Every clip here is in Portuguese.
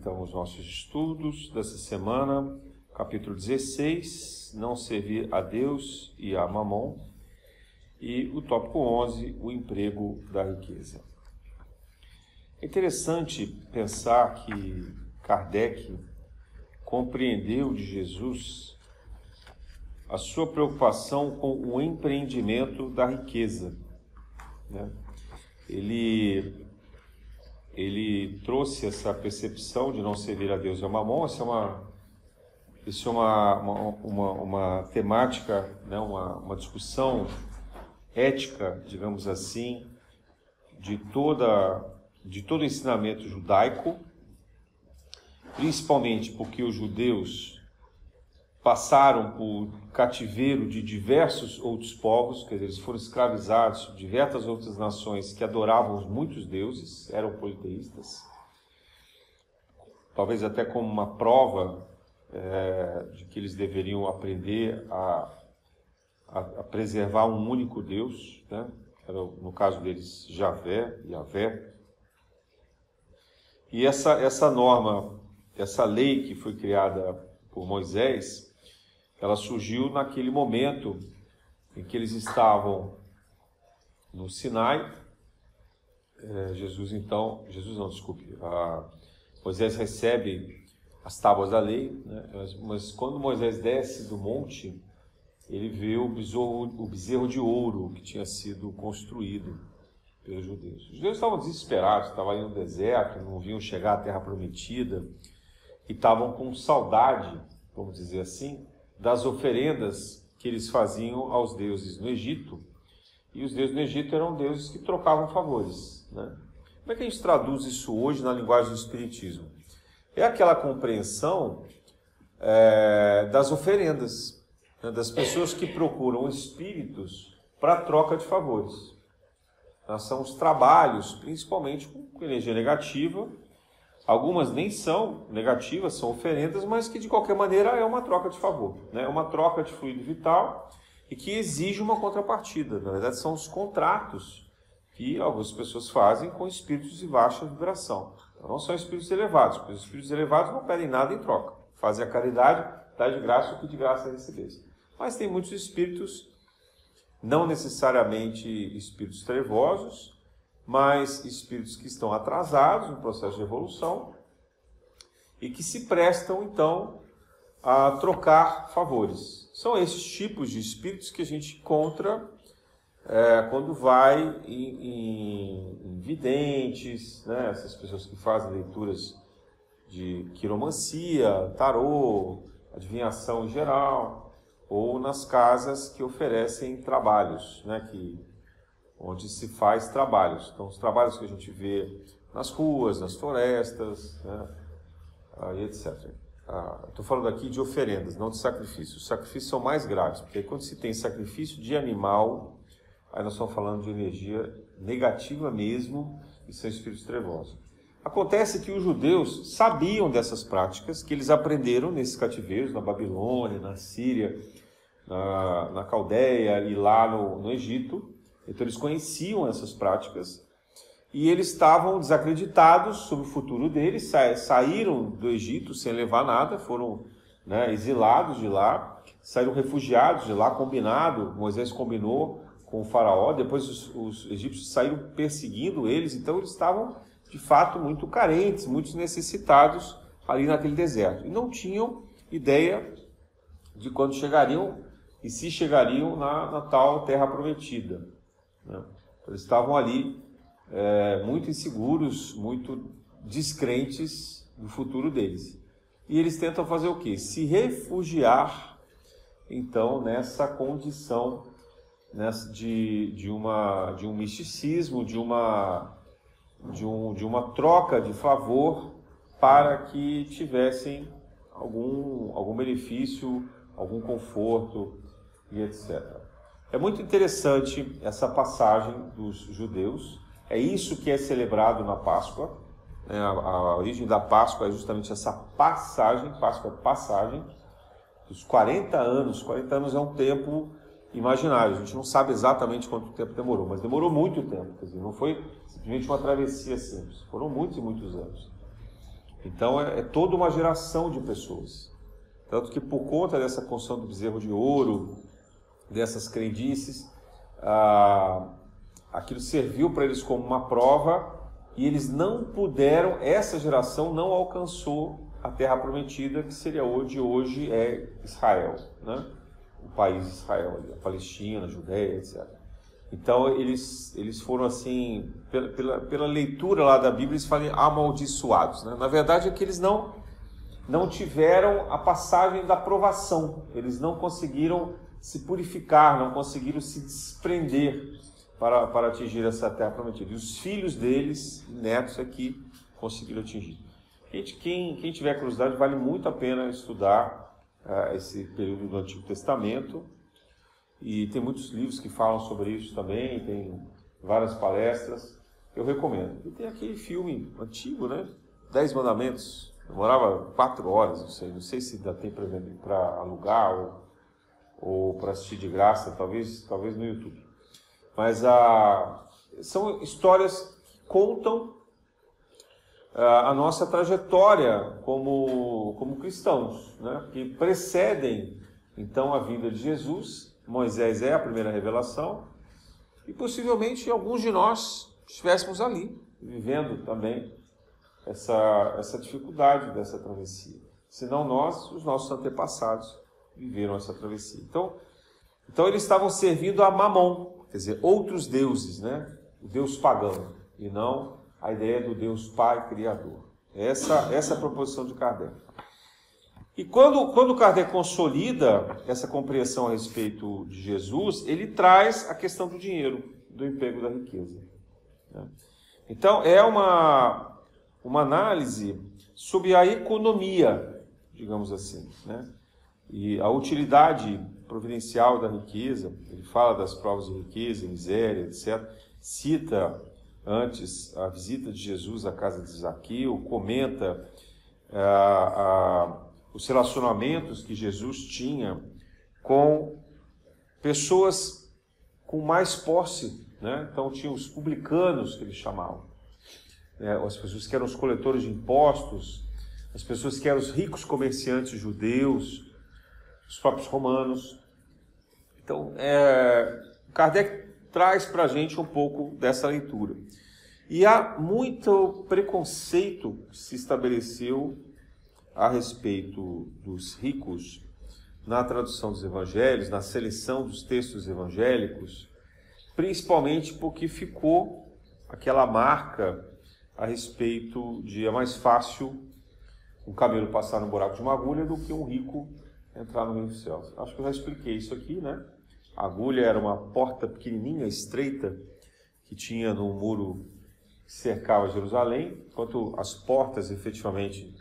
então os nossos estudos dessa semana, capítulo 16, não servir a Deus e a Mamon, e o tópico 11, o emprego da riqueza. É interessante pensar que Kardec compreendeu de Jesus a sua preocupação com o empreendimento da riqueza. Né? Ele ele trouxe essa percepção de não servir a Deus e a Mamon. Isso é uma, isso é uma, uma, uma, uma temática, né? uma, uma discussão ética, digamos assim, de, toda, de todo o ensinamento judaico, principalmente porque os judeus passaram por cativeiro de diversos outros povos, quer dizer, eles foram escravizados de diversas outras nações que adoravam muitos deuses, eram politeístas. Talvez até como uma prova é, de que eles deveriam aprender a, a, a preservar um único Deus, né? Era, no caso deles, Javé, Javé. E essa, essa norma, essa lei que foi criada por Moisés, ela surgiu naquele momento em que eles estavam no Sinai. É, Jesus então, Jesus não, desculpe, Moisés recebe as tábuas da lei, né? mas, mas, quando Moisés desce do monte, ele vê o bezerro, o bezerro de ouro que tinha sido construído pelos judeus. Os judeus estavam desesperados, estavam ali no deserto, não vinham chegar à terra prometida e estavam com saudade, vamos dizer assim, das oferendas que eles faziam aos deuses no Egito. E os deuses no Egito eram deuses que trocavam favores. Né? Como é que a gente traduz isso hoje na linguagem do Espiritismo? É aquela compreensão é, das oferendas, né? das pessoas que procuram espíritos para troca de favores. São os trabalhos, principalmente com energia negativa, Algumas nem são negativas, são oferendas, mas que de qualquer maneira é uma troca de favor, né? é uma troca de fluido vital e que exige uma contrapartida. Na verdade, são os contratos que algumas pessoas fazem com espíritos de baixa vibração. Então, não são espíritos elevados, porque os espíritos elevados não pedem nada em troca. Fazem a caridade, dá de graça o que de graça recebesse. Mas tem muitos espíritos, não necessariamente espíritos trevosos, mas espíritos que estão atrasados no processo de evolução e que se prestam então a trocar favores. São esses tipos de espíritos que a gente encontra é, quando vai em, em, em videntes, né? essas pessoas que fazem leituras de quiromancia, tarô, adivinhação em geral, ou nas casas que oferecem trabalhos, né? que onde se faz trabalhos. Então, os trabalhos que a gente vê nas ruas, nas florestas, né, e etc. Estou falando aqui de oferendas, não de sacrifícios. Os sacrifícios são mais graves, porque quando se tem sacrifício de animal, aí nós estamos falando de energia negativa mesmo, e são espíritos trevosos. Acontece que os judeus sabiam dessas práticas, que eles aprenderam nesses cativeiros, na Babilônia, na Síria, na, na Caldeia e lá no, no Egito, então eles conheciam essas práticas e eles estavam desacreditados sobre o futuro deles, sa saíram do Egito sem levar nada, foram né, exilados de lá, saíram refugiados de lá, combinado, Moisés combinou com o faraó, depois os, os egípcios saíram perseguindo eles, então eles estavam de fato muito carentes, muito necessitados ali naquele deserto. E não tinham ideia de quando chegariam e se chegariam na, na tal terra prometida. Né? Eles estavam ali é, muito inseguros, muito descrentes do futuro deles. E eles tentam fazer o quê? Se refugiar, então, nessa condição nessa, de, de, uma, de um misticismo, de uma, de, um, de uma troca de favor para que tivessem algum, algum benefício, algum conforto e etc. É muito interessante essa passagem dos judeus. É isso que é celebrado na Páscoa. Né? A, origem da Páscoa é justamente essa passagem. Páscoa é passagem. Dos 40 anos. 40 anos é um tempo imaginário. A gente não sabe exatamente quanto tempo demorou, mas demorou muito tempo. Quer dizer, não foi simplesmente uma travessia simples. Foram muitos e muitos anos. Então é, é toda uma geração de pessoas. Tanto que por conta dessa construção do bezerro de ouro, dessas crendices, ah, aquilo serviu para eles como uma prova e eles não puderam, essa geração não alcançou a terra prometida, que seria hoje, hoje é Israel, né? o país Israel, a Palestina, a Judéia, etc. Então eles, eles foram assim, pela, pela, pela leitura lá da Bíblia, eles falam amaldiçoados. Né? Na verdade é que eles não, não tiveram a passagem da provação, eles não conseguiram se purificar, não conseguiram se desprender para, para atingir essa terra prometida. E os filhos deles, netos aqui, conseguiram atingir. Quem, quem tiver curiosidade, vale muito a pena estudar uh, esse período do Antigo Testamento. E tem muitos livros que falam sobre isso também, tem várias palestras. Eu recomendo. E tem aquele filme antigo, né? Dez Mandamentos. Demorava quatro horas, não sei, não sei se dá tempo para alugar ou, ou para assistir de graça, talvez, talvez no YouTube. Mas a, ah, são histórias que contam a nossa trajetória como, como cristãos, né? que precedem então a vinda de Jesus. Moisés é a primeira revelação e possivelmente alguns de nós estivéssemos ali, vivendo também essa, essa dificuldade dessa travessia. Se não nós, os nossos antepassados viveram essa travessia. Então, então eles estavam servindo a Mamon, quer dizer, outros deuses, né? O deus pagão, e não a ideia do Deus Pai Criador. Essa, essa é a proposição de Kardec. E quando, quando Kardec consolida essa compreensão a respeito de Jesus, ele traz a questão do dinheiro, do emprego da riqueza. Né? Então, é uma, uma análise sobre a economia, digamos assim, né? E a utilidade providencial da riqueza. Ele fala das provas de riqueza, miséria, etc. Cita antes a visita de Jesus à casa de Zaqueu, comenta ah, os relacionamentos que Jesus tinha com pessoas com mais posse. Né? Então, tinha os publicanos, que eles chamavam, né? as pessoas que eram os coletores de impostos, as pessoas que eram os ricos comerciantes judeus, os próprios romanos. Então, é, Kardec traz para a gente um pouco dessa leitura. E há muito preconceito que se estabeleceu a respeito dos ricos na tradução dos evangelhos, na seleção dos textos evangélicos, principalmente porque ficou aquela marca a respeito de é mais fácil um camelo passar no buraco de uma agulha do que um rico entrar no reino dos céus. Acho que eu já expliquei isso aqui, né? A agulha era uma porta pequenininha, estreita, que tinha no muro que cercava Jerusalém, enquanto as portas, efetivamente,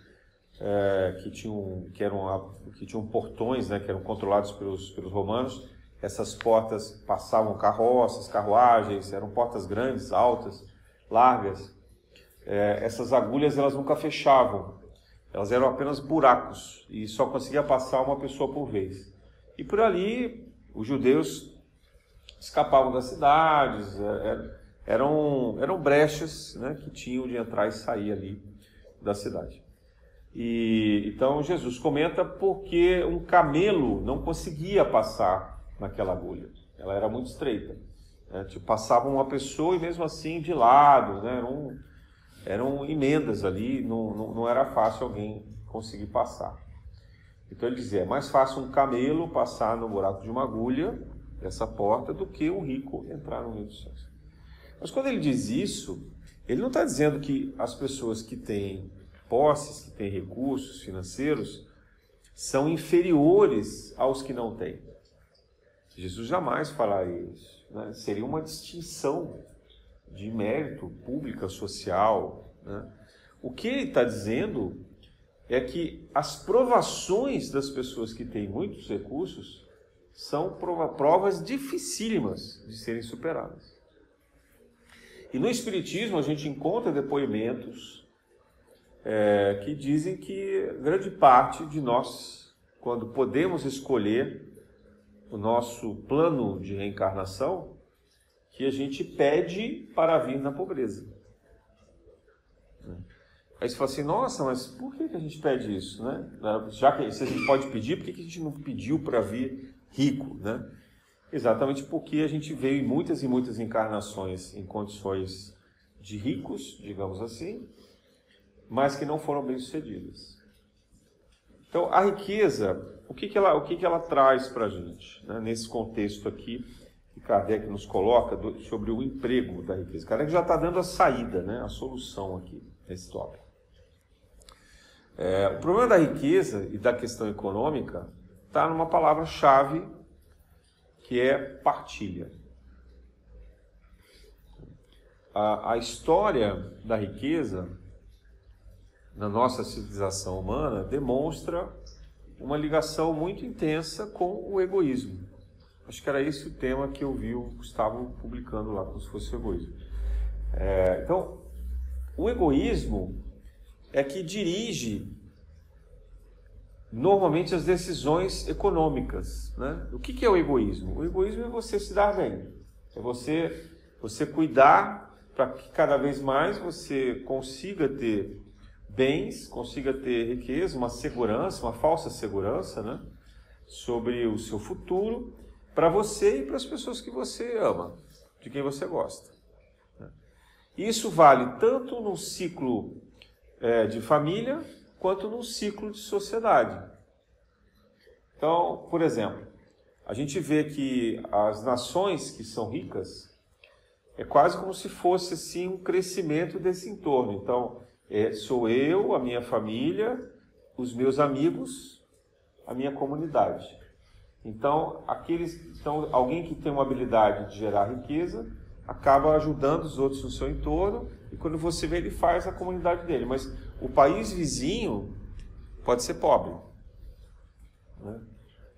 é, que, tinham, que, eram, que tinham portões, né, que eram controlados pelos, pelos romanos, essas portas passavam carroças, carruagens, eram portas grandes, altas, largas. É, essas agulhas elas nunca fechavam, elas eram apenas buracos e só conseguia passar uma pessoa por vez. E por ali os judeus escapavam das cidades, é, é, eram, eram brechas né, que tinham de entrar e sair ali da cidade. E então Jesus comenta porque um camelo não conseguia passar naquela agulha, ela era muito estreita. Né? Tipo, passava uma pessoa e mesmo assim de lado, né? eram, eram emendas ali, não, não, não era fácil alguém conseguir passar. Então ele dizia: é mais fácil um camelo passar no buraco de uma agulha, dessa porta, do que um rico entrar no meio dos céus. Mas quando ele diz isso, ele não está dizendo que as pessoas que têm posses, que têm recursos financeiros, são inferiores aos que não têm. Jesus jamais falaria isso. Né? Seria uma distinção de mérito pública, social. Né? O que ele está dizendo é que as provações das pessoas que têm muitos recursos são provas dificílimas de serem superadas. E no Espiritismo a gente encontra depoimentos é, que dizem que grande parte de nós, quando podemos escolher o nosso plano de reencarnação, que a gente pede para vir na pobreza. Aí você fala assim, nossa, mas por que, a gente pede isso, né? Já que se a gente pode pedir, por que, que a gente não pediu para vir rico, né? Exatamente porque a gente veio em muitas e muitas encarnações em condições de ricos, digamos assim, mas que não foram bem sucedidas. Então, a riqueza, o que, que, ela, o que, que ela traz para a gente, né? nesse contexto aqui que Kardec nos coloca do, sobre o emprego da riqueza? Kardec já está dando a saída, né? a solução aqui nesse tópico. É, o problema da riqueza e da questão econômica está numa palavra-chave que é partilha. A, a história da riqueza na nossa civilização humana demonstra uma ligação muito intensa com o egoísmo. Acho que era esse o tema que eu vi o Gustavo publicando lá, como se fosse egoísmo. É, então, o egoísmo é que dirige normalmente as decisões econômicas. Né? O que, que é o egoísmo? O egoísmo é você se dar bem, é você, você cuidar para que cada vez mais você consiga ter bens, consiga ter riqueza, uma segurança, uma falsa segurança né? sobre o seu futuro, para você e para as pessoas que você ama, de quem você gosta. Isso vale tanto no ciclo é, de família, quanto num ciclo de sociedade. Então, por exemplo, a gente vê que as nações que são ricas é quase como se fosse assim um crescimento desse entorno. Então, é, sou eu, a minha família, os meus amigos, a minha comunidade. Então, aqueles, então, alguém que tem uma habilidade de gerar riqueza acaba ajudando os outros no seu entorno e quando você vê ele faz a comunidade dele. Mas o país vizinho pode ser pobre. Né?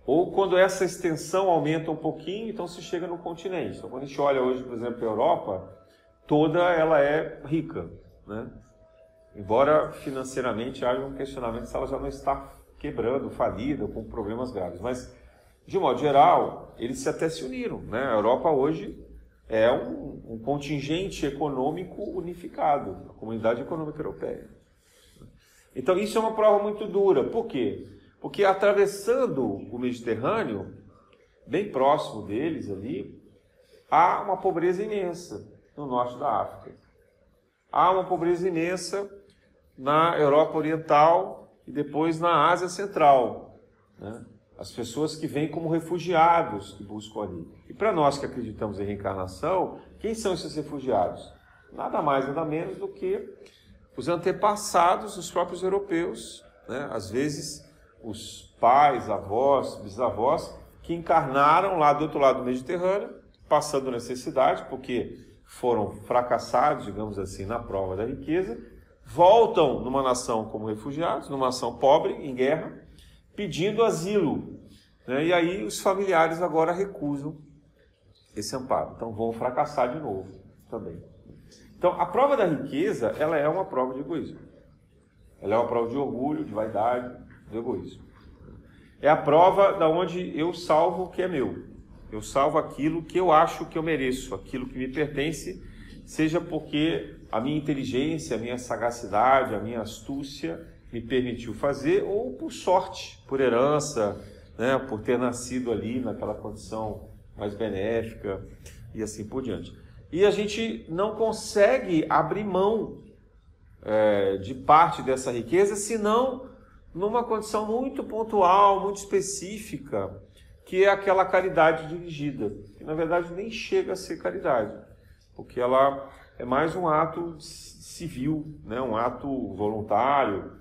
Ou quando essa extensão aumenta um pouquinho, então se chega no continente. Então, quando a gente olha hoje, por exemplo, a Europa, toda ela é rica. Né? Embora financeiramente haja um questionamento se ela já não está quebrando, falida, com problemas graves. Mas, de modo geral, eles até se uniram. Né? A Europa hoje é um, um contingente econômico unificado, a comunidade econômica europeia. Então isso é uma prova muito dura. Por quê? Porque atravessando o Mediterrâneo, bem próximo deles ali, há uma pobreza imensa no norte da África. Há uma pobreza imensa na Europa Oriental e depois na Ásia Central. Né? As pessoas que vêm como refugiados que buscam ali. E para nós que acreditamos em reencarnação, quem são esses refugiados? Nada mais, nada menos do que os antepassados dos próprios europeus, né? às vezes os pais, avós, bisavós, que encarnaram lá do outro lado do Mediterrâneo, passando necessidade, porque foram fracassados, digamos assim, na prova da riqueza, voltam numa nação como refugiados, numa nação pobre, em guerra, pedindo asilo. Né? E aí os familiares agora recusam esse amparo. Então vão fracassar de novo também. Então, a prova da riqueza, ela é uma prova de egoísmo. Ela é uma prova de orgulho, de vaidade, de egoísmo. É a prova da onde eu salvo o que é meu. Eu salvo aquilo que eu acho que eu mereço, aquilo que me pertence, seja porque a minha inteligência, a minha sagacidade, a minha astúcia me permitiu fazer, ou por sorte, por herança, né, por ter nascido ali naquela condição mais benéfica e assim por diante. E a gente não consegue abrir mão é, de parte dessa riqueza, senão numa condição muito pontual, muito específica, que é aquela caridade dirigida, que na verdade nem chega a ser caridade, porque ela é mais um ato civil, né? um ato voluntário,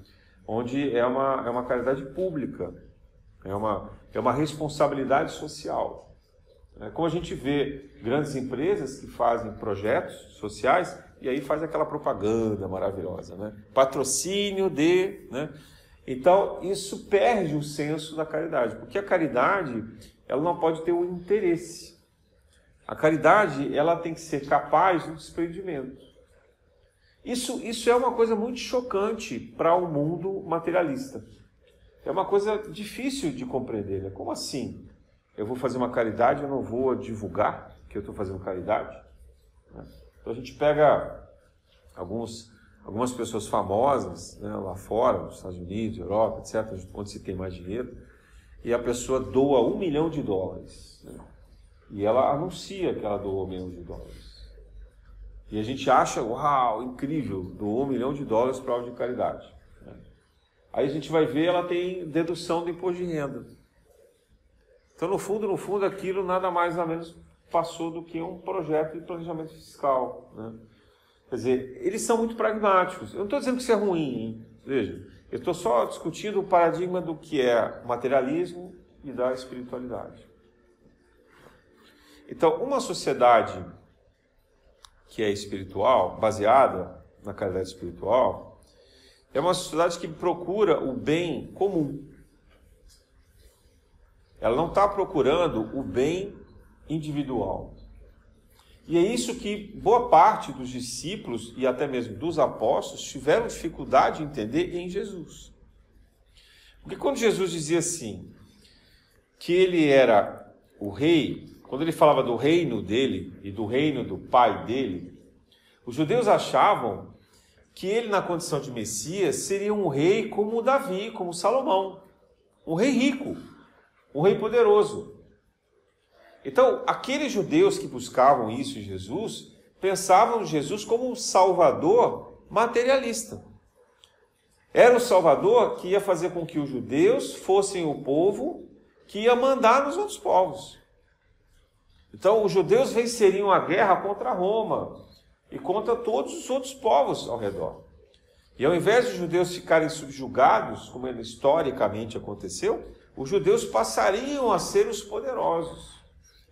onde é uma, é uma caridade pública, é uma, é uma responsabilidade social. É, como a gente vê grandes empresas que fazem projetos sociais e aí faz aquela propaganda maravilhosa, né? Patrocínio de, né? Então isso perde o senso da caridade, porque a caridade ela não pode ter um interesse. A caridade ela tem que ser capaz do desprendimento. Isso, isso é uma coisa muito chocante para o um mundo materialista. É uma coisa difícil de compreender. Né? Como assim? eu vou fazer uma caridade, eu não vou divulgar que eu estou fazendo caridade. Né? Então a gente pega alguns, algumas pessoas famosas né, lá fora, nos Estados Unidos, Europa, etc., onde se tem mais dinheiro, e a pessoa doa um milhão de dólares. Né? E ela anuncia que ela doou milhão de dólares. E a gente acha, uau, incrível, doou um milhão de dólares para algo de caridade. Aí a gente vai ver, ela tem dedução do imposto de renda. Então, no fundo, no fundo, aquilo nada mais nada menos passou do que um projeto de planejamento fiscal. Né? Quer dizer, eles são muito pragmáticos. Eu não estou dizendo que isso é ruim, hein? veja. Eu estou só discutindo o paradigma do que é materialismo e da espiritualidade. Então, uma sociedade que é espiritual, baseada na caridade espiritual, é uma sociedade que procura o bem comum. Ela não está procurando o bem individual. E é isso que boa parte dos discípulos e até mesmo dos apóstolos tiveram dificuldade de entender em Jesus. Porque quando Jesus dizia assim, que ele era o rei, quando ele falava do reino dele e do reino do pai dele, os judeus achavam que ele, na condição de Messias, seria um rei como Davi, como Salomão. Um rei rico, um rei poderoso. Então, aqueles judeus que buscavam isso em Jesus, pensavam em Jesus como um salvador materialista. Era o salvador que ia fazer com que os judeus fossem o povo que ia mandar nos outros povos. Então, os judeus venceriam a guerra contra Roma e contra todos os outros povos ao redor. E ao invés de os judeus ficarem subjugados, como historicamente aconteceu, os judeus passariam a ser os poderosos.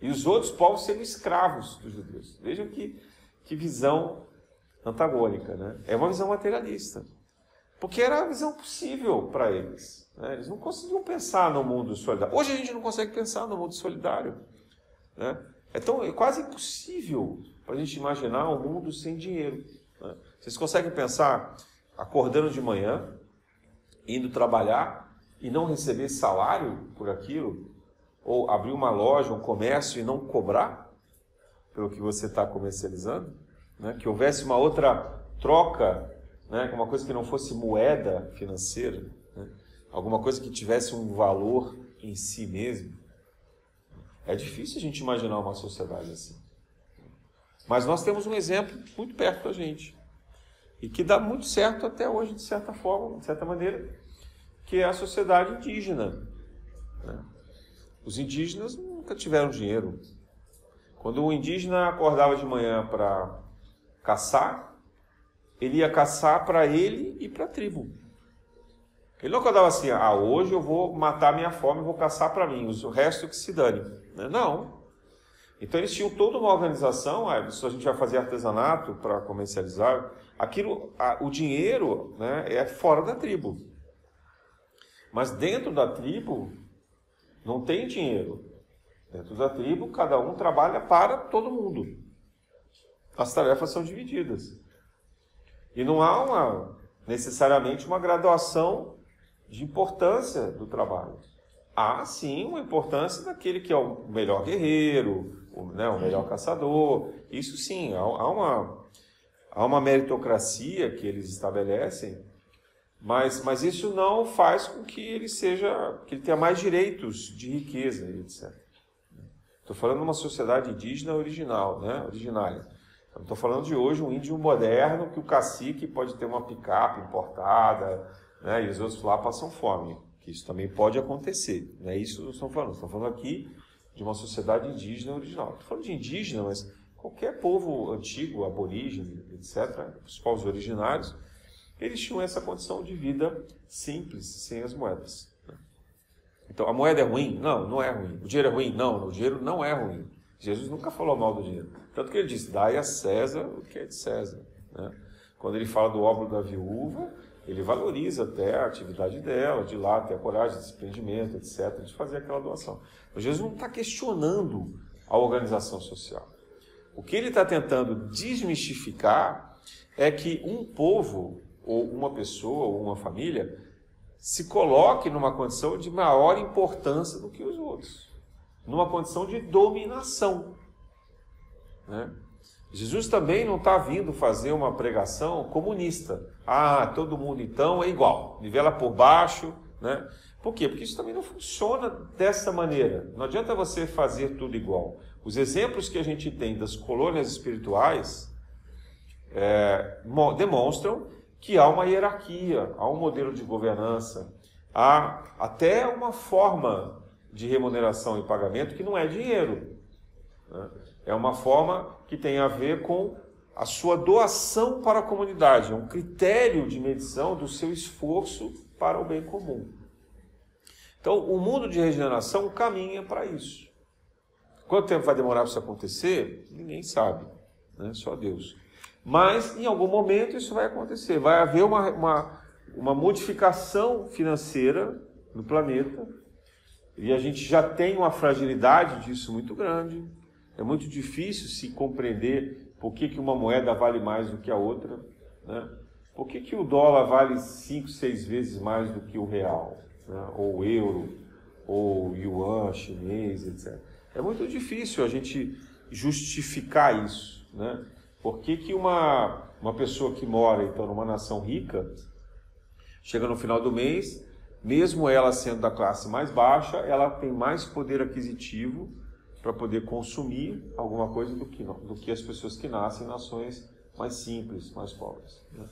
E os outros povos seriam escravos dos judeus. Vejam que, que visão antagônica, né? É uma visão materialista. Porque era a visão possível para eles. Né? Eles não conseguiam pensar no mundo solidário. Hoje a gente não consegue pensar no mundo solidário. Né? É, tão, é quase impossível para a gente imaginar um mundo sem dinheiro. Né? Vocês conseguem pensar acordando de manhã, indo trabalhar e não receber salário por aquilo? ou abrir uma loja, um comércio e não cobrar pelo que você está comercializando, né? que houvesse uma outra troca, né? uma coisa que não fosse moeda financeira, né? alguma coisa que tivesse um valor em si mesmo. É difícil a gente imaginar uma sociedade assim. Mas nós temos um exemplo muito perto da gente. E que dá muito certo até hoje, de certa forma, de certa maneira, que é a sociedade indígena. Né? Os indígenas nunca tiveram dinheiro. Quando o indígena acordava de manhã para caçar, ele ia caçar para ele e para a tribo. Ele não acordava assim, ah, hoje eu vou matar minha fome vou caçar para mim, o resto que se dane. Né? Não. Então eles tinham toda uma organização, ah, se a gente vai fazer artesanato para comercializar, aquilo, o dinheiro né, é fora da tribo. Mas dentro da tribo, não tem dinheiro. Dentro da tribo, cada um trabalha para todo mundo. As tarefas são divididas. E não há uma, necessariamente uma graduação de importância do trabalho. Há sim uma importância daquele que é o melhor guerreiro, o, né, o melhor caçador. Isso sim, há, há, uma, há uma meritocracia que eles estabelecem mas, mas isso não faz com que ele seja, que ele tenha mais direitos de riqueza, etc. Estou falando de uma sociedade indígena original, né? originária. Estou falando de hoje um índio moderno que o cacique pode ter uma picape importada, né? e os outros lá passam fome. Que isso também pode acontecer. Não é isso que estamos falando. Estamos falando aqui de uma sociedade indígena original. Estou falando de indígena, mas qualquer povo antigo, aborígene, etc., os povos originários, eles tinham essa condição de vida simples, sem as moedas. Né? Então, a moeda é ruim? Não, não é ruim. O dinheiro é ruim? Não, o dinheiro não é ruim. Jesus nunca falou mal do dinheiro. Tanto que ele disse, dai a César o que é de César. Né? Quando ele fala do óbolo da viúva, ele valoriza até a atividade dela, de lá ter a coragem, desprendimento, etc., de fazer aquela doação. Mas Jesus não está questionando a organização social. O que ele está tentando desmistificar é que um povo ou uma pessoa ou uma família se coloque numa condição de maior importância do que os outros, numa condição de dominação. Né? Jesus também não está vindo fazer uma pregação comunista. Ah, todo mundo então é igual, nivela por baixo, né? Por quê? Porque isso também não funciona dessa maneira. Não adianta você fazer tudo igual. Os exemplos que a gente tem das colônias espirituais é, demonstram que há uma hierarquia, há um modelo de governança, há até uma forma de remuneração e pagamento que não é dinheiro. Né? É uma forma que tem a ver com a sua doação para a comunidade, é um critério de medição do seu esforço para o bem comum. Então, o mundo de regeneração caminha para isso. Quanto tempo vai demorar para isso acontecer? Ninguém sabe, né? só Deus. Mas, em algum momento, isso vai acontecer. Vai haver uma, uma, uma modificação financeira no planeta, e a gente já tem uma fragilidade disso muito grande. É muito difícil se compreender por que, que uma moeda vale mais do que a outra. Né? Por que, que o dólar vale 5, 6 vezes mais do que o real? Né? Ou o euro, ou o yuan chinês, etc. É muito difícil a gente justificar isso. Né? Por que, que uma, uma pessoa que mora então numa nação rica chega no final do mês, mesmo ela sendo da classe mais baixa, ela tem mais poder aquisitivo para poder consumir alguma coisa do que, do que as pessoas que nascem em nações mais simples, mais pobres. Né?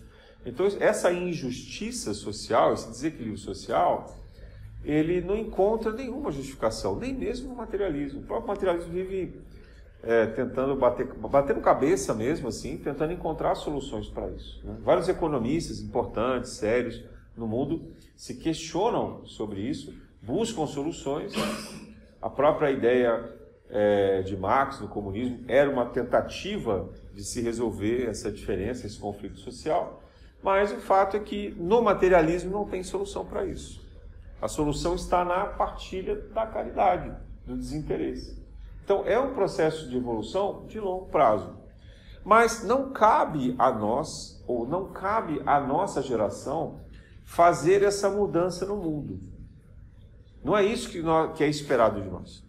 Então, essa injustiça social, esse desequilíbrio social, ele não encontra nenhuma justificação, nem mesmo no materialismo. O próprio materialismo vive é, tentando bater, batendo cabeça mesmo, assim, tentando encontrar soluções para isso. Né? Vários economistas importantes, sérios no mundo, se questionam sobre isso, buscam soluções. A própria ideia é, de Marx no comunismo era uma tentativa de se resolver essa diferença, esse conflito social, mas o fato é que no materialismo não tem solução para isso. A solução está na partilha da caridade, do desinteresse. Então é um processo de evolução de longo prazo. Mas não cabe a nós, ou não cabe à nossa geração, fazer essa mudança no mundo. Não é isso que, nós, que é esperado de nós.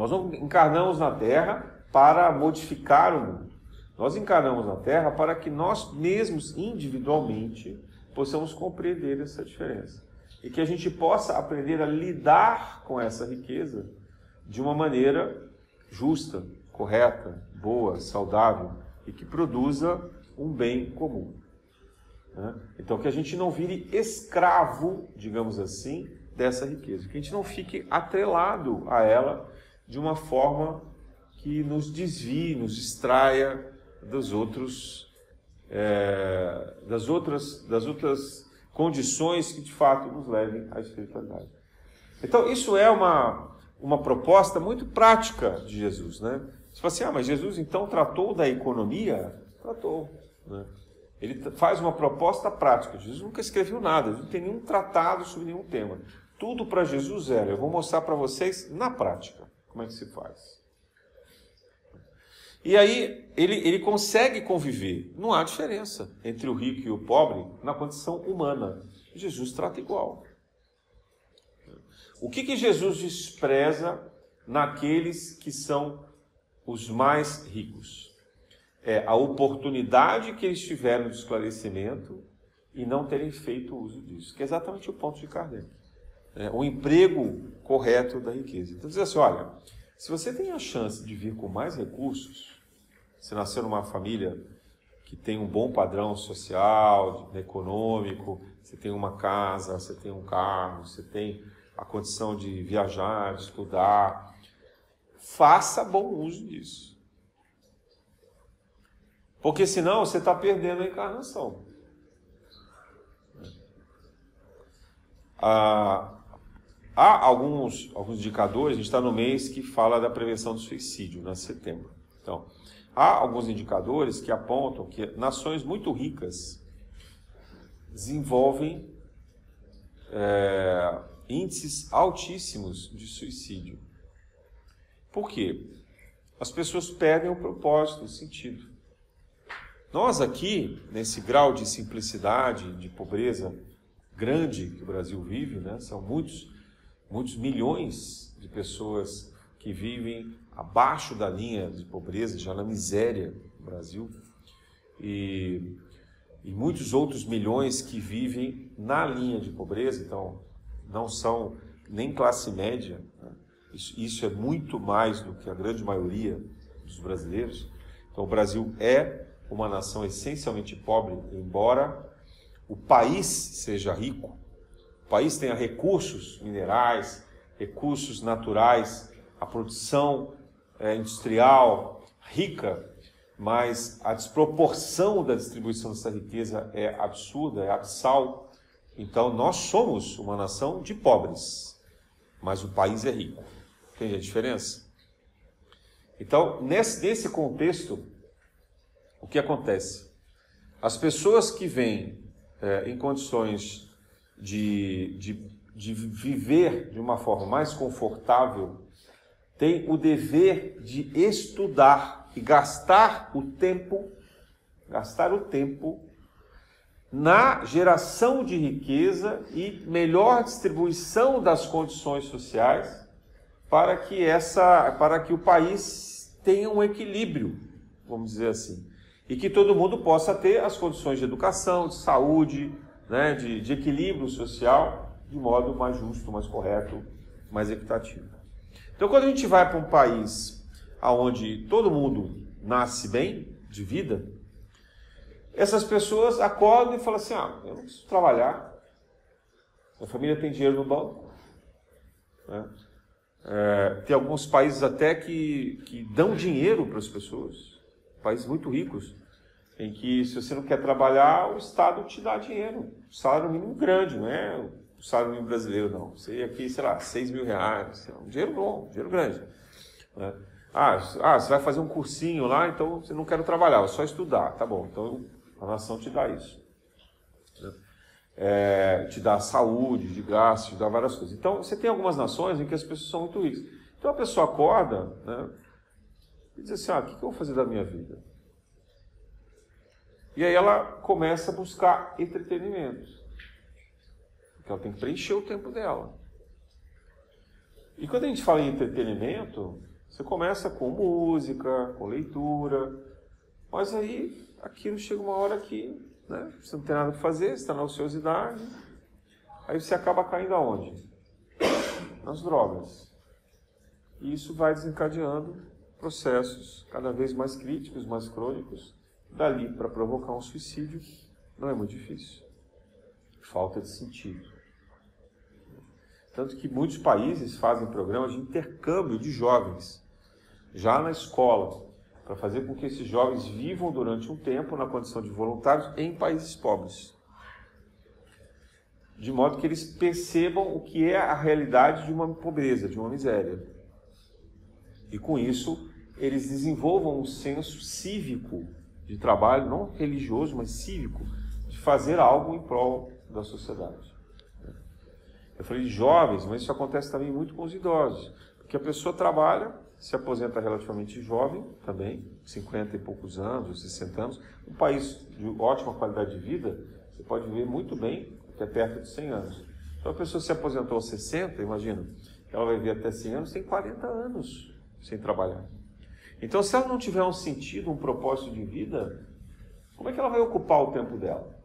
Nós não encarnamos na Terra para modificar o mundo. Nós encarnamos na Terra para que nós mesmos, individualmente, possamos compreender essa diferença. E que a gente possa aprender a lidar com essa riqueza de uma maneira justa, correta, boa, saudável e que produza um bem comum. Né? Então, que a gente não vire escravo, digamos assim, dessa riqueza, que a gente não fique atrelado a ela de uma forma que nos desvie, nos distraia dos outros, é, das outras, das outras condições que de fato nos levem à espiritualidade. Então isso é uma uma proposta muito prática de Jesus, né? Você fala assim, ah, mas Jesus então tratou da economia? Tratou, né? Ele faz uma proposta prática. Jesus nunca escreveu nada, não tem nenhum tratado sobre nenhum tema. Tudo para Jesus era. Eu vou mostrar para vocês na prática. Como é que se faz? E aí ele, ele consegue conviver. Não há diferença entre o rico e o pobre na condição humana. Jesus trata igual. O que, que Jesus despreza naqueles que são os mais ricos? É a oportunidade que eles tiveram de esclarecimento e não terem feito uso disso, que é exatamente o ponto de Kardec é, o emprego correto da riqueza. Então, diz assim: olha, se você tem a chance de vir com mais recursos, se nascer numa família que tem um bom padrão social, econômico, você tem uma casa, você tem um carro, você tem a condição de viajar, de estudar, faça bom uso disso. Porque senão você está perdendo a encarnação. Ah, Há alguns, alguns indicadores, a gente está no mês que fala da prevenção do suicídio, né, setembro. Então, há alguns indicadores que apontam que nações muito ricas desenvolvem é, índices altíssimos de suicídio. Por quê? As pessoas perdem o propósito, o sentido. Nós aqui, nesse grau de simplicidade, de pobreza grande que o Brasil vive, né, são muitos muitos milhões de pessoas que vivem abaixo da linha de pobreza, já na miséria no Brasil, e, e muitos outros milhões que vivem na linha de pobreza, então não são nem classe média, né? isso, isso é muito mais do que a grande maioria dos brasileiros. Então o Brasil é uma nação essencialmente pobre, embora o país seja rico, país tenha recursos minerais, recursos naturais, a produção é, industrial rica, mas a desproporção da distribuição dessa riqueza é absurda, é abissal. Então, nós somos uma nação de pobres, mas o país é rico. Entende a diferença? Então, nesse, nesse contexto, o que acontece? As pessoas que vêm é, em condições de, de, de viver de uma forma mais confortável tem o dever de estudar e gastar o tempo, gastar o tempo na geração de riqueza e melhor distribuição das condições sociais para que essa, para que o país tenha um equilíbrio, vamos dizer assim, e que todo mundo possa ter as condições de educação, de saúde, né, de, de equilíbrio social, de modo mais justo, mais correto, mais equitativo. Então, quando a gente vai para um país onde todo mundo nasce bem, de vida, essas pessoas acordam e falam assim: ah, eu não preciso trabalhar, a família tem dinheiro no banco. Né? É, tem alguns países até que, que dão dinheiro para as pessoas, países muito ricos, em que se você não quer trabalhar, o Estado te dá dinheiro, salário mínimo grande, não é o salário mínimo brasileiro, não. Você aqui, sei lá, 6 mil reais, um dinheiro bom, um dinheiro grande. Né? Ah, ah, você vai fazer um cursinho lá, então você não quer trabalhar, é só estudar. Tá bom, então a nação te dá isso. Né? É, te dá saúde, de gasto, te dá várias coisas. Então, você tem algumas nações em que as pessoas são muito ricas. Então a pessoa acorda né, e diz assim, ah, o que eu vou fazer da minha vida? E aí ela começa a buscar entretenimento. Porque ela tem que preencher o tempo dela. E quando a gente fala em entretenimento, você começa com música, com leitura, mas aí aquilo chega uma hora que né, você não tem nada para fazer, você está na ociosidade, aí você acaba caindo aonde? Nas drogas. E isso vai desencadeando processos cada vez mais críticos, mais crônicos. Dali para provocar um suicídio não é muito difícil. Falta de sentido. Tanto que muitos países fazem programas de intercâmbio de jovens, já na escola, para fazer com que esses jovens vivam durante um tempo na condição de voluntários em países pobres. De modo que eles percebam o que é a realidade de uma pobreza, de uma miséria. E com isso, eles desenvolvam um senso cívico de trabalho, não religioso, mas cívico, de fazer algo em prol da sociedade. Eu falei de jovens, mas isso acontece também muito com os idosos. Porque a pessoa trabalha, se aposenta relativamente jovem também, 50 e poucos anos, ou 60 anos. Um país de ótima qualidade de vida, você pode viver muito bem até perto de 100 anos. Então a pessoa se aposentou aos 60, imagina, ela vai viver até 100 anos, tem 40 anos sem trabalhar. Então se ela não tiver um sentido, um propósito de vida, como é que ela vai ocupar o tempo dela?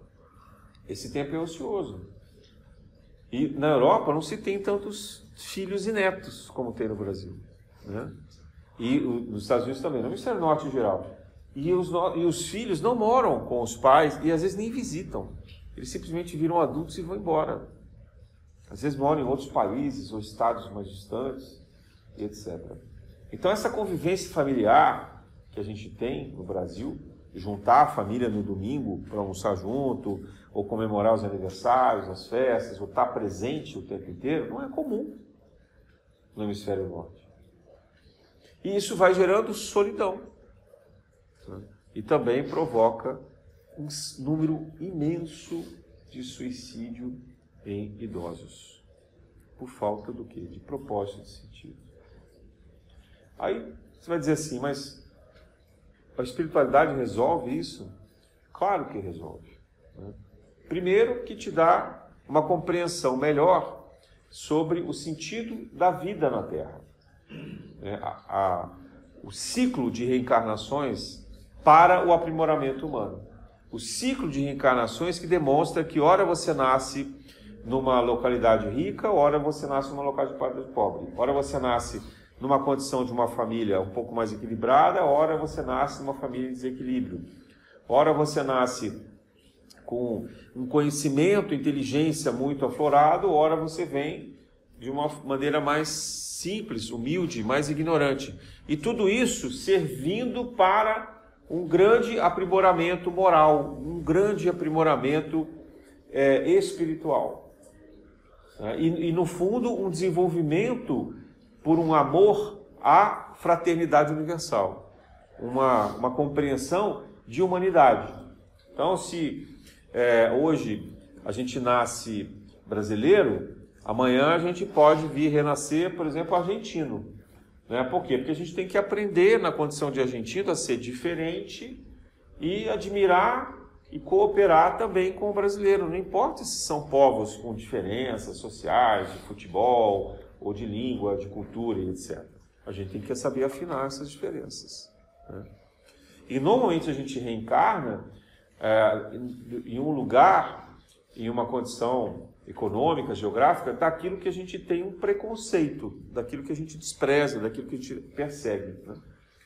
Esse tempo é ocioso. E na Europa não se tem tantos filhos e netos como tem no Brasil. Né? E nos Estados Unidos também, no Ministério Norte em geral. E os, e os filhos não moram com os pais e às vezes nem visitam. Eles simplesmente viram adultos e vão embora. Às vezes moram em outros países ou estados mais distantes, e etc. Então, essa convivência familiar que a gente tem no Brasil, juntar a família no domingo para almoçar junto, ou comemorar os aniversários, as festas, ou estar presente o tempo inteiro, não é comum no hemisfério norte. E isso vai gerando solidão. Né? E também provoca um número imenso de suicídio em idosos. Por falta do quê? De propósito de sentido. Aí você vai dizer assim, mas a espiritualidade resolve isso? Claro que resolve. Né? Primeiro, que te dá uma compreensão melhor sobre o sentido da vida na Terra. É, a, a, o ciclo de reencarnações para o aprimoramento humano. O ciclo de reencarnações que demonstra que, ora você nasce numa localidade rica, ora você nasce numa localidade pobre. Ora você nasce numa condição de uma família um pouco mais equilibrada, ora você nasce numa família em desequilíbrio. Ora você nasce com um conhecimento, inteligência muito aflorado, ora você vem de uma maneira mais simples, humilde, mais ignorante. E tudo isso servindo para um grande aprimoramento moral, um grande aprimoramento é, espiritual. E, e, no fundo, um desenvolvimento por um amor à fraternidade universal, uma, uma compreensão de humanidade. Então, se é, hoje a gente nasce brasileiro, amanhã a gente pode vir renascer, por exemplo, argentino. Né? Por quê? Porque a gente tem que aprender na condição de argentino a ser diferente e admirar e cooperar também com o brasileiro. Não importa se são povos com diferenças sociais, de futebol, ou de língua, de cultura e etc. A gente tem que saber afinar essas diferenças. Né? E normalmente a gente reencarna é, em um lugar, em uma condição econômica, geográfica, daquilo que a gente tem um preconceito, daquilo que a gente despreza, daquilo que a gente persegue. Né?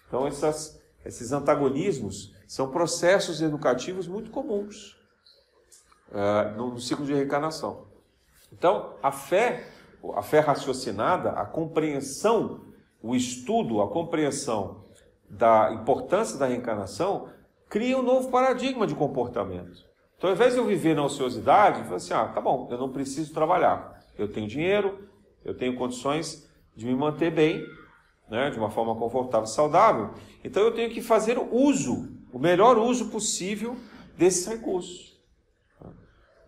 Então, essas, esses antagonismos são processos educativos muito comuns uh, no, no ciclo de reencarnação. Então, a fé, a fé raciocinada, a compreensão, o estudo, a compreensão da importância da reencarnação cria um novo paradigma de comportamento. Então, ao invés de eu viver na ociosidade, eu falo assim: ah, tá bom, eu não preciso trabalhar. Eu tenho dinheiro, eu tenho condições de me manter bem, né, de uma forma confortável e saudável. Então, eu tenho que fazer uso, o melhor uso possível desses recursos.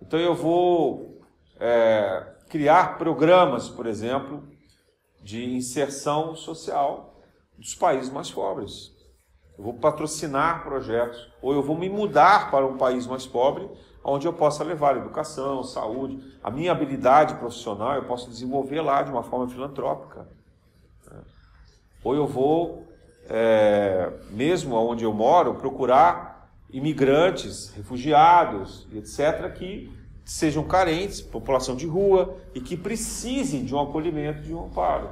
Então, eu vou é, criar programas, por exemplo, de inserção social dos países mais pobres eu vou patrocinar projetos, ou eu vou me mudar para um país mais pobre, onde eu possa levar educação, saúde, a minha habilidade profissional, eu posso desenvolver lá de uma forma filantrópica. Ou eu vou, é, mesmo onde eu moro, procurar imigrantes, refugiados, etc., que sejam carentes, população de rua, e que precisem de um acolhimento, de um amparo.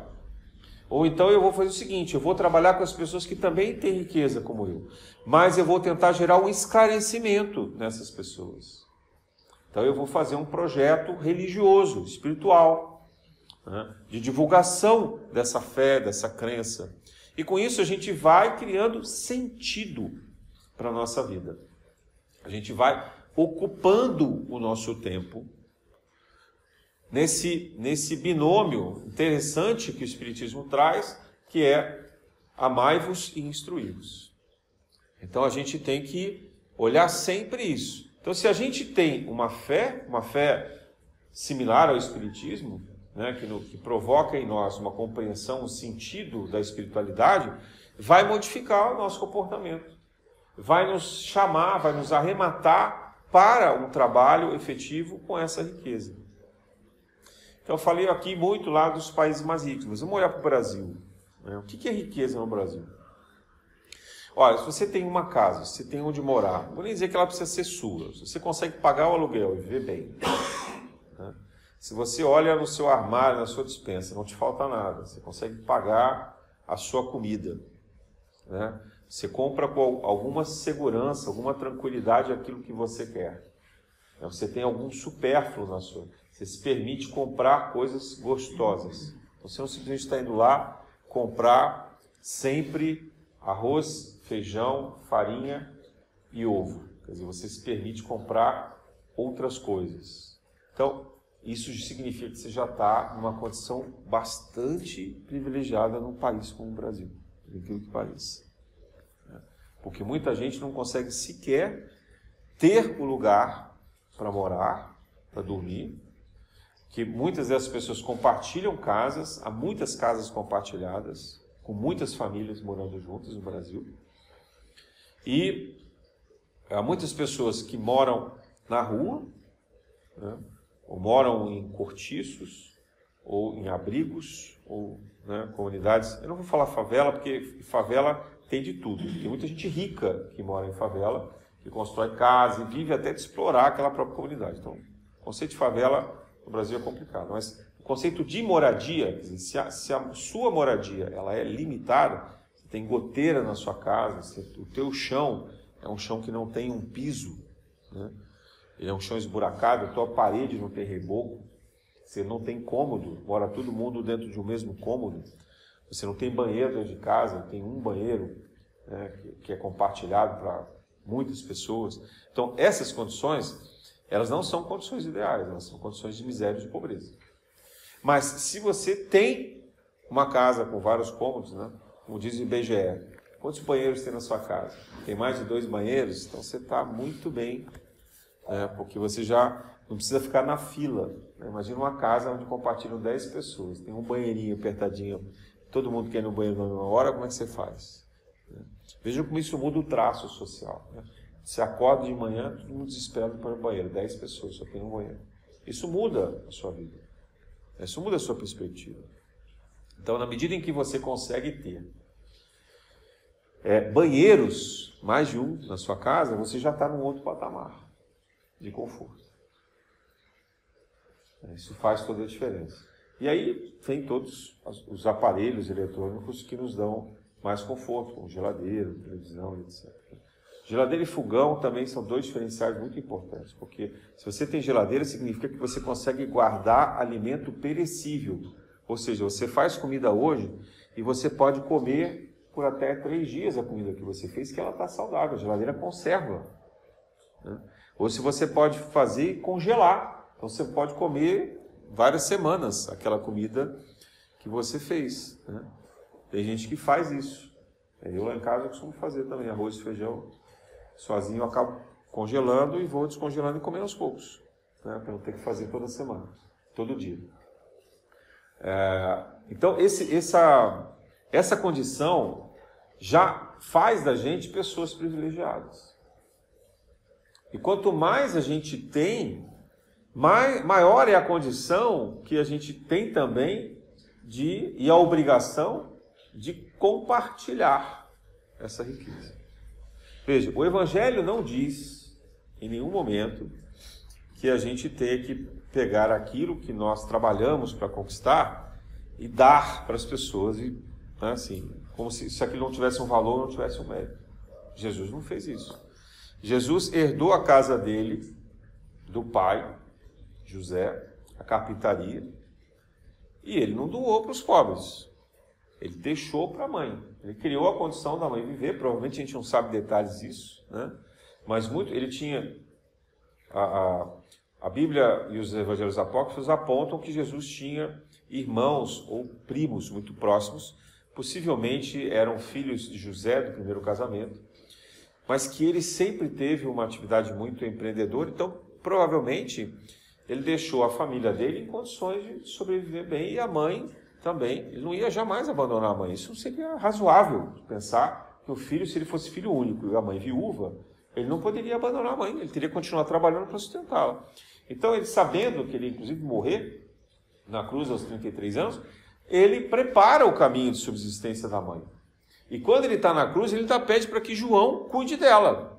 Ou então eu vou fazer o seguinte: eu vou trabalhar com as pessoas que também têm riqueza como eu, mas eu vou tentar gerar um esclarecimento nessas pessoas. Então eu vou fazer um projeto religioso, espiritual, né, de divulgação dessa fé, dessa crença. E com isso a gente vai criando sentido para a nossa vida. A gente vai ocupando o nosso tempo nesse, nesse binômio interessante que o Espiritismo traz, que é amai-vos e instruí-vos. Então a gente tem que olhar sempre isso. Então, se a gente tem uma fé, uma fé similar ao Espiritismo, né, que, no, que provoca em nós uma compreensão, um sentido da espiritualidade, vai modificar o nosso comportamento, vai nos chamar, vai nos arrematar para um trabalho efetivo com essa riqueza. Então, eu falei aqui muito lá dos países mais ricos, mas vamos olhar para o Brasil. Né? O que é riqueza no Brasil? Olha, se você tem uma casa, se você tem onde morar, vou nem dizer que ela precisa ser sua, se você consegue pagar o aluguel e viver bem. Né? Se você olha no seu armário, na sua dispensa, não te falta nada, você consegue pagar a sua comida. Né? Você compra com alguma segurança, alguma tranquilidade aquilo que você quer. Né? Você tem algum supérfluo na sua. Você se permite comprar coisas gostosas. Então, você não simplesmente está indo lá comprar sempre arroz, feijão, farinha e ovo. Quer dizer, você se permite comprar outras coisas. Então, isso significa que você já está numa condição bastante privilegiada num país como o Brasil, por que pareça. Porque muita gente não consegue sequer ter o lugar para morar, para dormir, que muitas dessas pessoas compartilham casas, há muitas casas compartilhadas, com muitas famílias morando juntas no Brasil. E há muitas pessoas que moram na rua, né, ou moram em cortiços, ou em abrigos, ou né, comunidades. Eu não vou falar favela, porque favela tem de tudo. Tem muita gente rica que mora em favela, que constrói casa e vive até de explorar aquela própria comunidade. Então, o conceito de favela no Brasil é complicado, mas o conceito de moradia, se, a, se a sua moradia ela é limitada, você tem goteira na sua casa, você, o teu chão é um chão que não tem um piso, né? ele é um chão esburacado, a tua parede não tem reboco, você não tem cômodo, mora todo mundo dentro de um mesmo cômodo, você não tem banheiro dentro de casa, tem um banheiro né, que, é compartilhado para muitas pessoas. Então, essas condições, elas não são condições ideais, elas são condições de miséria e de pobreza. Mas se você tem uma casa com vários cômodos, né, como diz o IBGE, quantos banheiros tem na sua casa? Tem mais de dois banheiros? Então você está muito bem, né, porque você já não precisa ficar na fila. Né? Imagina uma casa onde compartilham 10 pessoas, tem um banheirinho apertadinho, todo mundo quer ir no banheiro na mesma hora, como é que você faz? Vejam como isso muda o traço social. Né? Você acorda de manhã, todo mundo desesperado para o banheiro, 10 pessoas, só tem um banheiro. Isso muda a sua vida. Isso muda a sua perspectiva. Então, na medida em que você consegue ter é, banheiros, mais de um na sua casa, você já está num outro patamar de conforto. Isso faz toda a diferença. E aí vem todos os aparelhos eletrônicos que nos dão mais conforto, como geladeira, televisão, etc. Geladeira e fogão também são dois diferenciais muito importantes, porque se você tem geladeira, significa que você consegue guardar alimento perecível. Ou seja, você faz comida hoje e você pode comer por até três dias a comida que você fez, que ela está saudável. A geladeira conserva. Né? Ou se você pode fazer congelar. Então você pode comer várias semanas aquela comida que você fez. Né? Tem gente que faz isso. Eu lá em casa costumo fazer também arroz e feijão. Sozinho eu acabo congelando e vou descongelando e comendo aos poucos. Né? Para não ter que fazer toda semana, todo dia. É, então, esse, essa, essa condição já faz da gente pessoas privilegiadas. E quanto mais a gente tem, maior é a condição que a gente tem também de, e a obrigação de compartilhar essa riqueza. Veja, o Evangelho não diz em nenhum momento que a gente tem que pegar aquilo que nós trabalhamos para conquistar e dar para as pessoas, e, né, assim, como se, se aquilo não tivesse um valor, não tivesse um mérito. Jesus não fez isso. Jesus herdou a casa dele, do pai, José, a carpintaria, e ele não doou para os pobres. Ele deixou para a mãe. Ele criou a condição da mãe viver. Provavelmente a gente não sabe detalhes disso, né? Mas muito. Ele tinha a, a, a Bíblia e os Evangelhos apócrifos apontam que Jesus tinha irmãos ou primos muito próximos, possivelmente eram filhos de José do primeiro casamento, mas que ele sempre teve uma atividade muito empreendedora. Então, provavelmente ele deixou a família dele em condições de sobreviver bem e a mãe também, ele não ia jamais abandonar a mãe. Isso seria razoável pensar que o filho, se ele fosse filho único e a mãe viúva, ele não poderia abandonar a mãe, ele teria que continuar trabalhando para sustentá-la. Então, ele sabendo que ele inclusive morrer na cruz aos 33 anos, ele prepara o caminho de subsistência da mãe. E quando ele está na cruz, ele pede para que João cuide dela.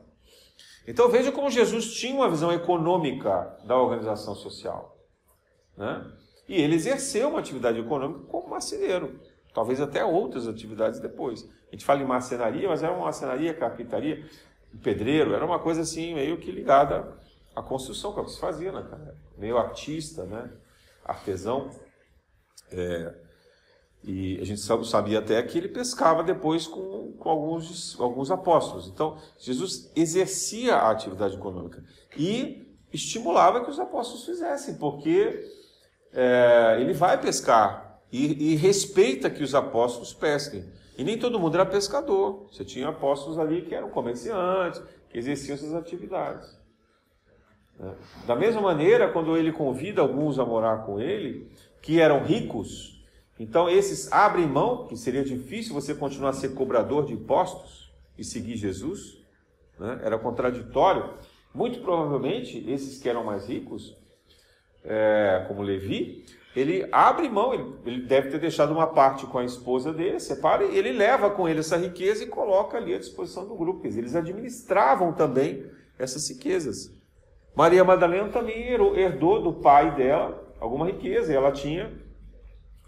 Então veja como Jesus tinha uma visão econômica da organização social. Né? E ele exerceu uma atividade econômica como marceneiro, talvez até outras atividades depois. A gente fala em marcenaria, mas era uma marcenaria, carpintaria, pedreiro, era uma coisa assim meio que ligada à construção, que é o que se fazia na cara. Meio artista, né? artesão. É, e a gente sabia até que ele pescava depois com, com alguns, alguns apóstolos. Então, Jesus exercia a atividade econômica e estimulava que os apóstolos fizessem, porque é, ele vai pescar e, e, respeita que os apóstolos pesquem. E nem todo mundo era pescador. Você tinha apóstolos ali que eram comerciantes, que exerciam essas atividades. É. Da mesma maneira, quando ele convida alguns a morar com ele, que eram ricos, então esses abrem mão, que seria difícil você continuar a ser cobrador de impostos e seguir Jesus, né? era contraditório. Muito provavelmente, esses que eram mais ricos é, como Levi, ele abre mão, ele, ele, deve ter deixado uma parte com a esposa dele, separa, e ele leva com ele essa riqueza e coloca ali à disposição do grupo. Eles administravam também essas riquezas. Maria Madalena também herdou do pai dela alguma riqueza, e ela tinha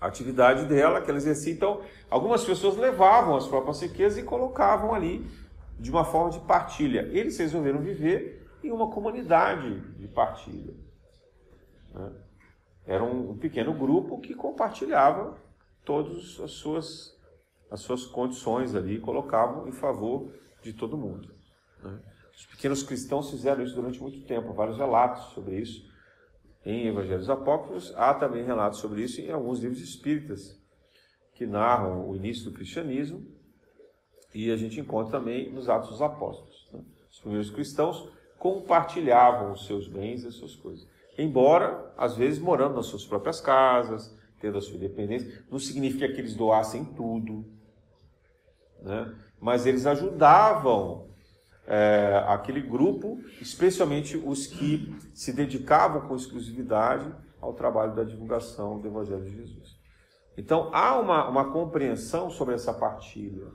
a atividade dela que ela exercia. Então, algumas pessoas levavam as próprias riquezas e colocavam ali de uma forma de partilha. Eles resolveram viver em uma comunidade de partilha. Né? Era um, pequeno grupo que compartilhava todas as suas, as suas condições ali, colocavam em favor de todo mundo. Né? Os pequenos cristãos fizeram isso durante muito tempo, vários relatos sobre isso. Em Evangelhos Apócrifos, há também relatos sobre isso em alguns livros espíritas, que narram o início do cristianismo, e a gente encontra também nos Atos dos Apóstolos. Né? Os primeiros cristãos compartilhavam os seus bens e as suas coisas. Embora, às vezes, morando nas suas próprias casas, tendo a sua independência, não significa que eles doassem tudo, né? mas eles ajudavam é, aquele grupo, especialmente os que se dedicavam com exclusividade ao trabalho da divulgação do Evangelho de Jesus. Então há uma, uma compreensão sobre essa partilha,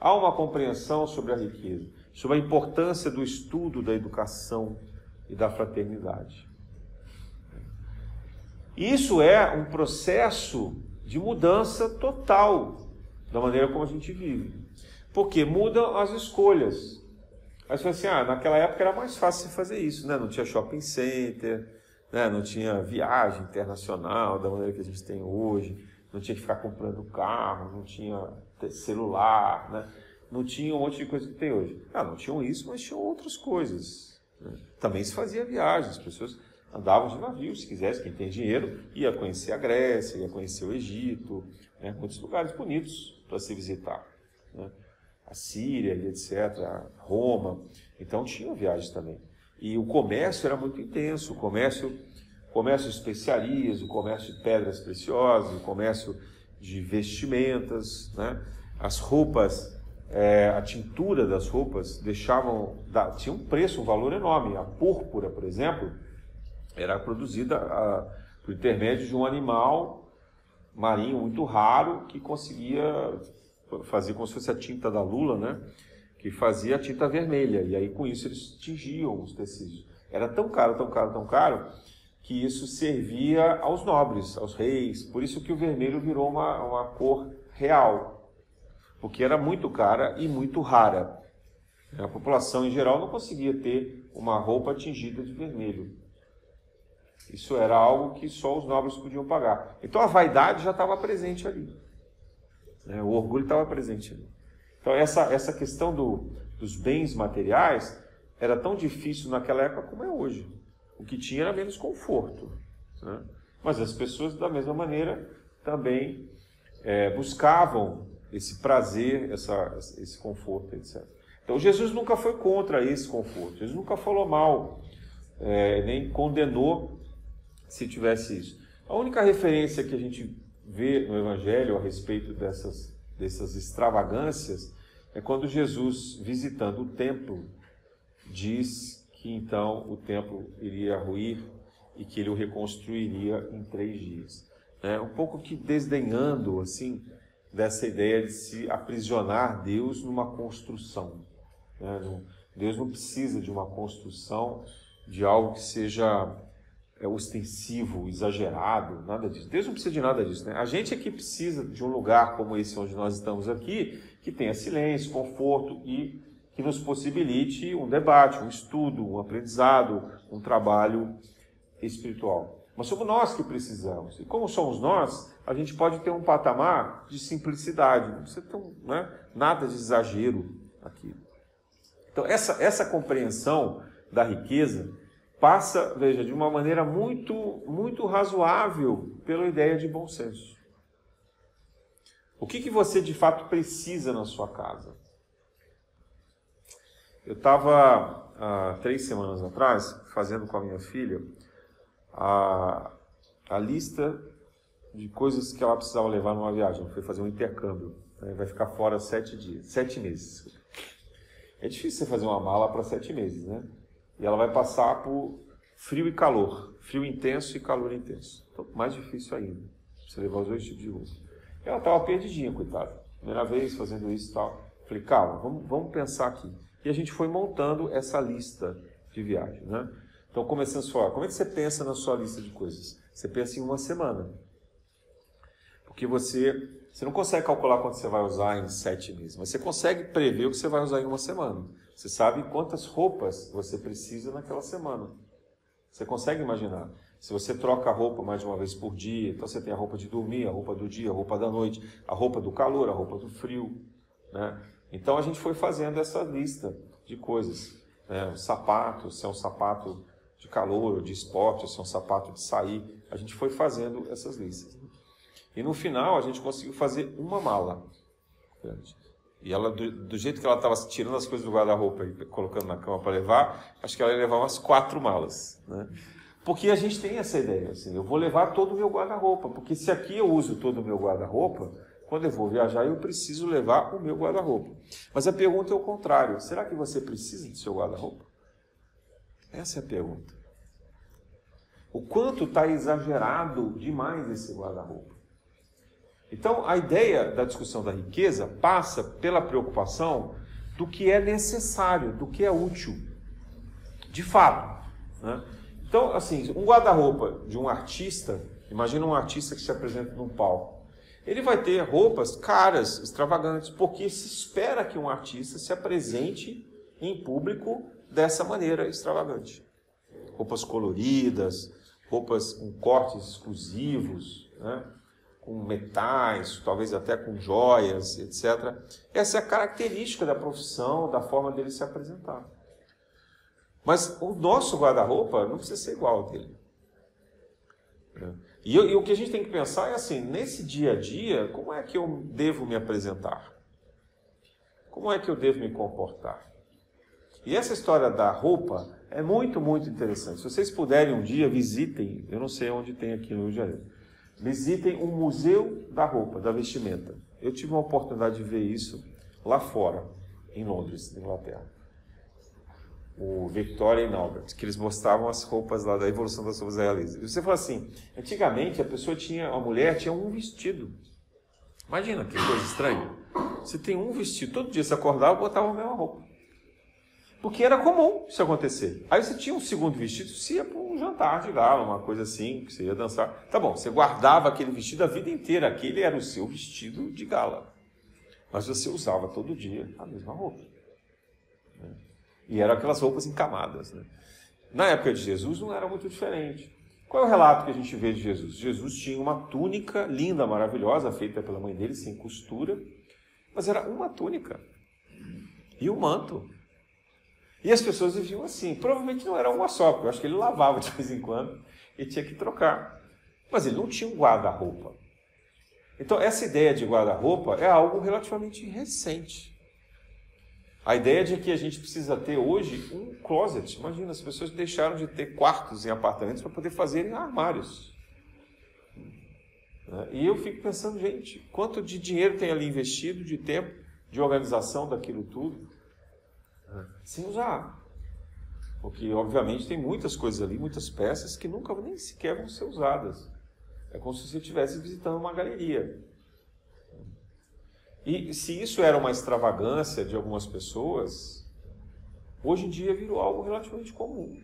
há uma compreensão sobre a riqueza, sobre a importância do estudo da educação e da fraternidade. Isso é um processo de mudança total da maneira como a gente vive. Porque mudam as escolhas. Você fala assim, ah, naquela época era mais fácil fazer isso, né? Não tinha shopping center, né? não tinha viagem internacional da maneira que a gente tem hoje, não tinha que ficar comprando carro, não tinha celular, né? Não tinha um monte de coisa que tem hoje. Ah, não tinham isso, mas tinham outras coisas. Né? Também se fazia viagem, as pessoas andavam de navio, se quisesse, quem tem dinheiro, ia conhecer a Grécia, ia conhecer o Egito, né? muitos lugares bonitos para se visitar. Né? A Síria e etc., Roma. Então tinha viagens também. E o comércio era muito intenso, o comércio, comércio de especiarias, o comércio de pedras preciosas, o comércio de vestimentas, né? as roupas, é, a tintura das roupas deixavam, da, tinha um preço, um valor enorme. A púrpura, por exemplo, era produzida a, por intermédio de um animal marinho muito raro que conseguia fazer como se fosse a tinta da lula, né? Que fazia a tinta vermelha. E aí com isso eles tingiam os tecidos. Era tão caro, tão caro, tão caro que isso servia aos nobres, aos reis. Por isso que o vermelho virou uma, uma cor real, porque era muito cara e muito rara. A população em geral não conseguia ter uma roupa tingida de vermelho. Isso era algo que só os nobres podiam pagar. Então a vaidade já estava presente ali. Né? O orgulho estava presente ali. Então essa, essa questão do, dos bens materiais era tão difícil naquela época como é hoje. O que tinha era menos conforto. Né? Mas as pessoas, da mesma maneira, também é, buscavam esse prazer, essa, esse conforto, etc. Então Jesus nunca foi contra esse conforto. Jesus nunca falou mal, é, nem condenou se tivesse isso. A única referência que a gente vê no Evangelho a respeito dessas, dessas extravagâncias é quando Jesus, visitando o templo, diz que então o templo iria ruir e que ele o reconstruiria em três dias. É um pouco que desdenhando assim dessa ideia de se aprisionar Deus numa construção. Né? Deus não precisa de uma construção de algo que seja é, ostensivo, exagerado, nada disso. Deus não precisa de nada disso. Né? A gente é que precisa de um lugar como esse onde nós estamos aqui, que tenha silêncio, conforto e que nos possibilite um debate, um estudo, um aprendizado, um trabalho espiritual. Mas somos nós que precisamos. E como somos nós, a gente pode ter um patamar de simplicidade. Não precisa ter um, né, nada de exagero aqui. Então, essa, essa compreensão da riqueza passa, veja, de uma maneira muito, muito razoável pela ideia de bom senso. O que, que você de fato precisa na sua casa? Eu estava há três semanas atrás fazendo com a minha filha a, a lista de coisas que ela precisava levar numa viagem. Foi fazer um intercâmbio. Né? Vai ficar fora sete dias, sete meses. É difícil você fazer uma mala para sete meses, né? E ela vai passar por frio e calor, frio intenso e calor intenso. Então, mais difícil ainda, você levar os dois tipos de roupa. Ela estava perdidinha, coitada. Primeira vez fazendo isso e tal. Falei, calma, vamos, vamos pensar aqui. E a gente foi montando essa lista de viagem, né? Então, começando a falar, como é que você pensa na sua lista de coisas? Você pensa em uma semana. Porque você, você não consegue calcular quanto você vai usar em sete meses, mas você consegue prever o que você vai usar em uma semana. Você sabe quantas roupas você precisa naquela semana. Você consegue imaginar? Se você troca a roupa mais de uma vez por dia, então você tem a roupa de dormir, a roupa do dia, a roupa da noite, a roupa do calor, a roupa do frio. Né? Então a gente foi fazendo essa lista de coisas. Né? Sapato, se é um sapato de calor, de esporte, se é um sapato de sair. A gente foi fazendo essas listas. E no final a gente conseguiu fazer uma mala. E ela, do, do jeito que ela estava tirando as coisas do guarda-roupa e colocando na cama para levar, acho que ela ia levar umas quatro malas. Né? Porque a gente tem essa ideia, assim, eu vou levar todo o meu guarda-roupa, porque se aqui eu uso todo o meu guarda-roupa, quando eu vou viajar eu preciso levar o meu guarda-roupa. Mas a pergunta é o contrário: será que você precisa do seu guarda-roupa? Essa é a pergunta. O quanto está exagerado demais esse guarda-roupa? Então, a ideia da discussão da riqueza passa pela preocupação do que é necessário, do que é útil, de fato. Né? Então, assim, um guarda-roupa de um artista, imagina um artista que se apresenta num palco. Ele vai ter roupas caras, extravagantes, porque se espera que um artista se apresente em público dessa maneira extravagante. Roupas coloridas, roupas com cortes exclusivos, né? Com metais, talvez até com joias, etc. Essa é a característica da profissão, da forma dele se apresentar. Mas o nosso guarda-roupa não precisa ser igual ao dele. E, e, o que a gente tem que pensar é assim: nesse dia a dia, como é que eu devo me apresentar? Como é que eu devo me comportar? E essa história da roupa é muito, muito interessante. Se vocês puderem um dia, visitem, eu não sei onde tem aqui no Rio de Janeiro, visitem o Museu da Roupa, da Vestimenta. Eu tive uma oportunidade de ver isso lá fora, em Londres, na Inglaterra. O Victoria e Albert, que eles mostravam as roupas lá da evolução das roupas realistas. E você fala assim, antigamente a pessoa tinha, a mulher tinha um vestido. Imagina que coisa estranha. Você tem um vestido, todo dia você acordava botava a mesma roupa. Porque era comum isso acontecer. Aí você tinha um segundo vestido, você ia para um jantar de gala, uma coisa assim, que você ia dançar. Tá bom, você guardava aquele vestido a vida inteira, aquele era o seu vestido de gala. Mas você usava todo dia a mesma roupa. Né? E eram aquelas roupas encamadas. Né? Na época de Jesus não era muito diferente. Qual é o relato que a gente vê de Jesus? Jesus tinha uma túnica linda, maravilhosa, feita pela mãe dele, sem costura, mas era uma túnica. E o manto e as pessoas viviam assim. Provavelmente não era uma só, porque eu acho que ele lavava de vez em quando e tinha que trocar. Mas ele não tinha um guarda-roupa. Então, essa ideia de guarda-roupa é algo relativamente recente. A ideia de que a gente precisa ter hoje um closet. Imagina, as pessoas deixaram de ter quartos em apartamentos para poder fazer armários. E eu fico pensando, gente, quanto de dinheiro tem ali investido, de tempo, de organização daquilo tudo sem usar. Porque, obviamente, tem muitas coisas ali, muitas peças que nunca nem sequer vão ser usadas. É como se você estivesse visitando uma galeria. E se isso era uma extravagância de algumas pessoas, hoje em dia virou algo relativamente comum.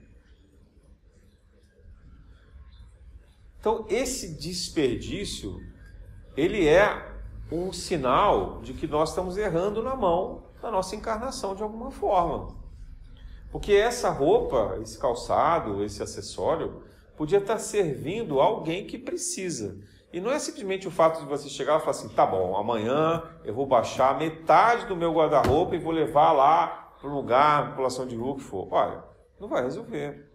Então, esse desperdício, ele é um sinal de que nós estamos errando na mão da nossa encarnação de alguma forma. Porque essa roupa, esse calçado, esse acessório, podia estar servindo alguém que precisa. E não é simplesmente o fato de você chegar e falar assim: tá bom, amanhã eu vou baixar metade do meu guarda-roupa e vou levar lá para um lugar, população de rua que for. Olha, não vai resolver.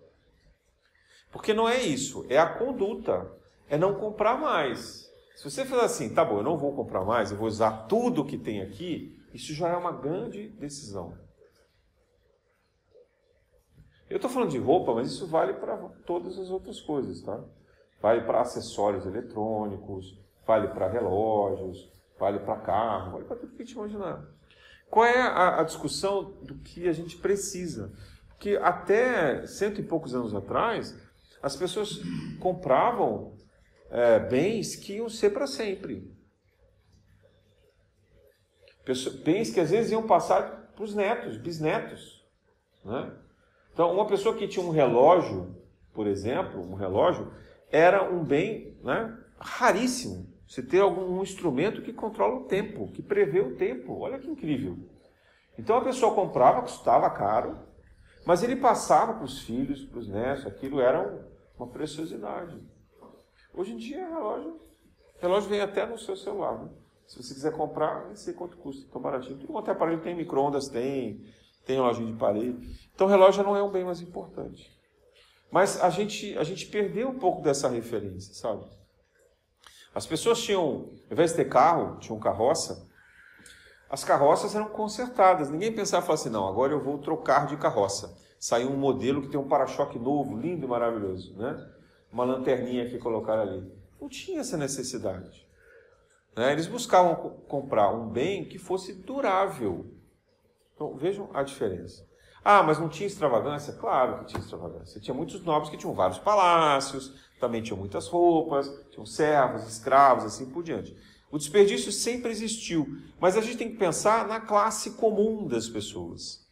Porque não é isso, é a conduta, é não comprar mais. Se você fizer assim, tá bom, eu não vou comprar mais, eu vou usar tudo que tem aqui, isso já é uma grande decisão. Eu estou falando de roupa, mas isso vale para todas as outras coisas, tá? Vale para acessórios eletrônicos, vale para relógios, vale para carro, vale para tudo que a gente imaginar. Qual é a, a discussão do que a gente precisa? Porque até cento e poucos anos atrás, as pessoas compravam é, bens que iam ser para sempre. Bens que às vezes iam passar para os netos, bisnetos. Né? Então, uma pessoa que tinha um relógio, por exemplo, um relógio, era um bem né, raríssimo. Você ter algum instrumento que controla o tempo, que prevê o tempo. Olha que incrível. Então a pessoa comprava, custava caro, mas ele passava para os filhos, para os netos, aquilo era uma preciosidade. Hoje em dia, relógio, relógio vem até no seu celular. Né? Se você quiser comprar, não sei quanto custa, tão baratinho. Tudo quanto é aparelho tem micro-ondas, tem, tem relógio de parede. Então, relógio não é um bem mais importante. Mas a gente, a gente perdeu um pouco dessa referência, sabe? As pessoas tinham, ao invés de ter carro, tinham carroça. As carroças eram consertadas. Ninguém pensava assim, não, agora eu vou trocar de carroça. Saiu um modelo que tem um para-choque novo, lindo e maravilhoso, né? Uma lanterninha que colocaram ali. Não tinha essa necessidade. Né? Eles buscavam comprar um bem que fosse durável. Então vejam a diferença. Ah, mas não tinha extravagância? Claro que tinha extravagância. Tinha muitos nobres que tinham vários palácios, também tinham muitas roupas, tinham servos, escravos, assim por diante. O desperdício sempre existiu, mas a gente tem que pensar na classe comum das pessoas.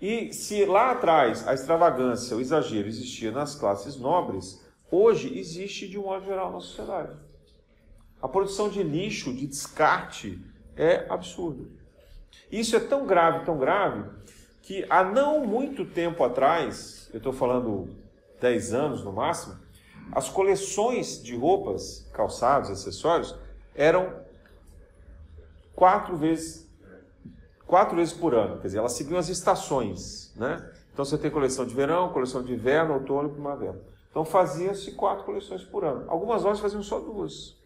E se lá atrás a extravagância, o exagero existia nas classes nobres, hoje existe de um modo geral na sociedade. A produção de lixo, de descarte, é absurda. Isso é tão grave, tão grave, que há não muito tempo atrás, eu estou falando 10 anos no máximo, as coleções de roupas, calçados, acessórios, eram quatro vezes, quatro vezes por ano. Quer dizer, elas seguiam as estações. Né? Então você tem coleção de verão, coleção de inverno, outono e primavera. Então fazia-se quatro coleções por ano. Algumas lojas faziam só duas.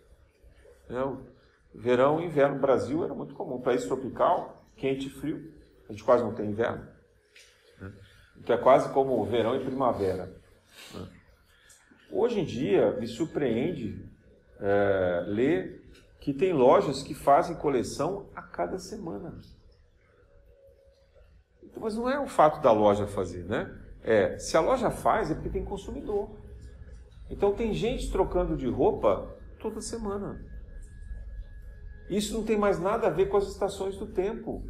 Né? Verão e inverno no Brasil era muito comum. País tropical, quente e frio. A gente quase não tem inverno. Né? Então é quase como verão e primavera. Né? Hoje em dia, me surpreende é, ler que tem lojas que fazem coleção a cada semana. Então, mas não é o fato da loja fazer, né? É, se a loja faz, é porque tem consumidor. Então tem gente trocando de roupa toda semana. Isso não tem mais nada a ver com as estações do tempo.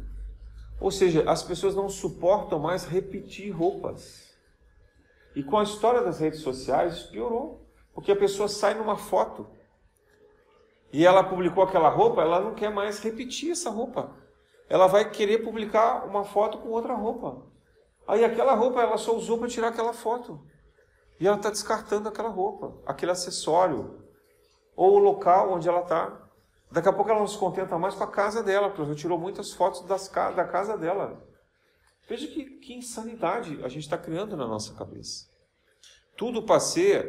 Ou seja, as pessoas não suportam mais repetir roupas. E com a história das redes sociais, isso piorou. Porque a pessoa sai numa foto e ela publicou aquela roupa, ela não quer mais repetir essa roupa. Ela vai querer publicar uma foto com outra roupa. Aí aquela roupa ela só usou para tirar aquela foto. E ela está descartando aquela roupa, aquele acessório, ou o local onde ela está. Daqui a pouco ela não se contenta mais com a casa dela, porque ela tirou muitas fotos das, da casa dela. Veja que, que insanidade a gente está criando na nossa cabeça. Tudo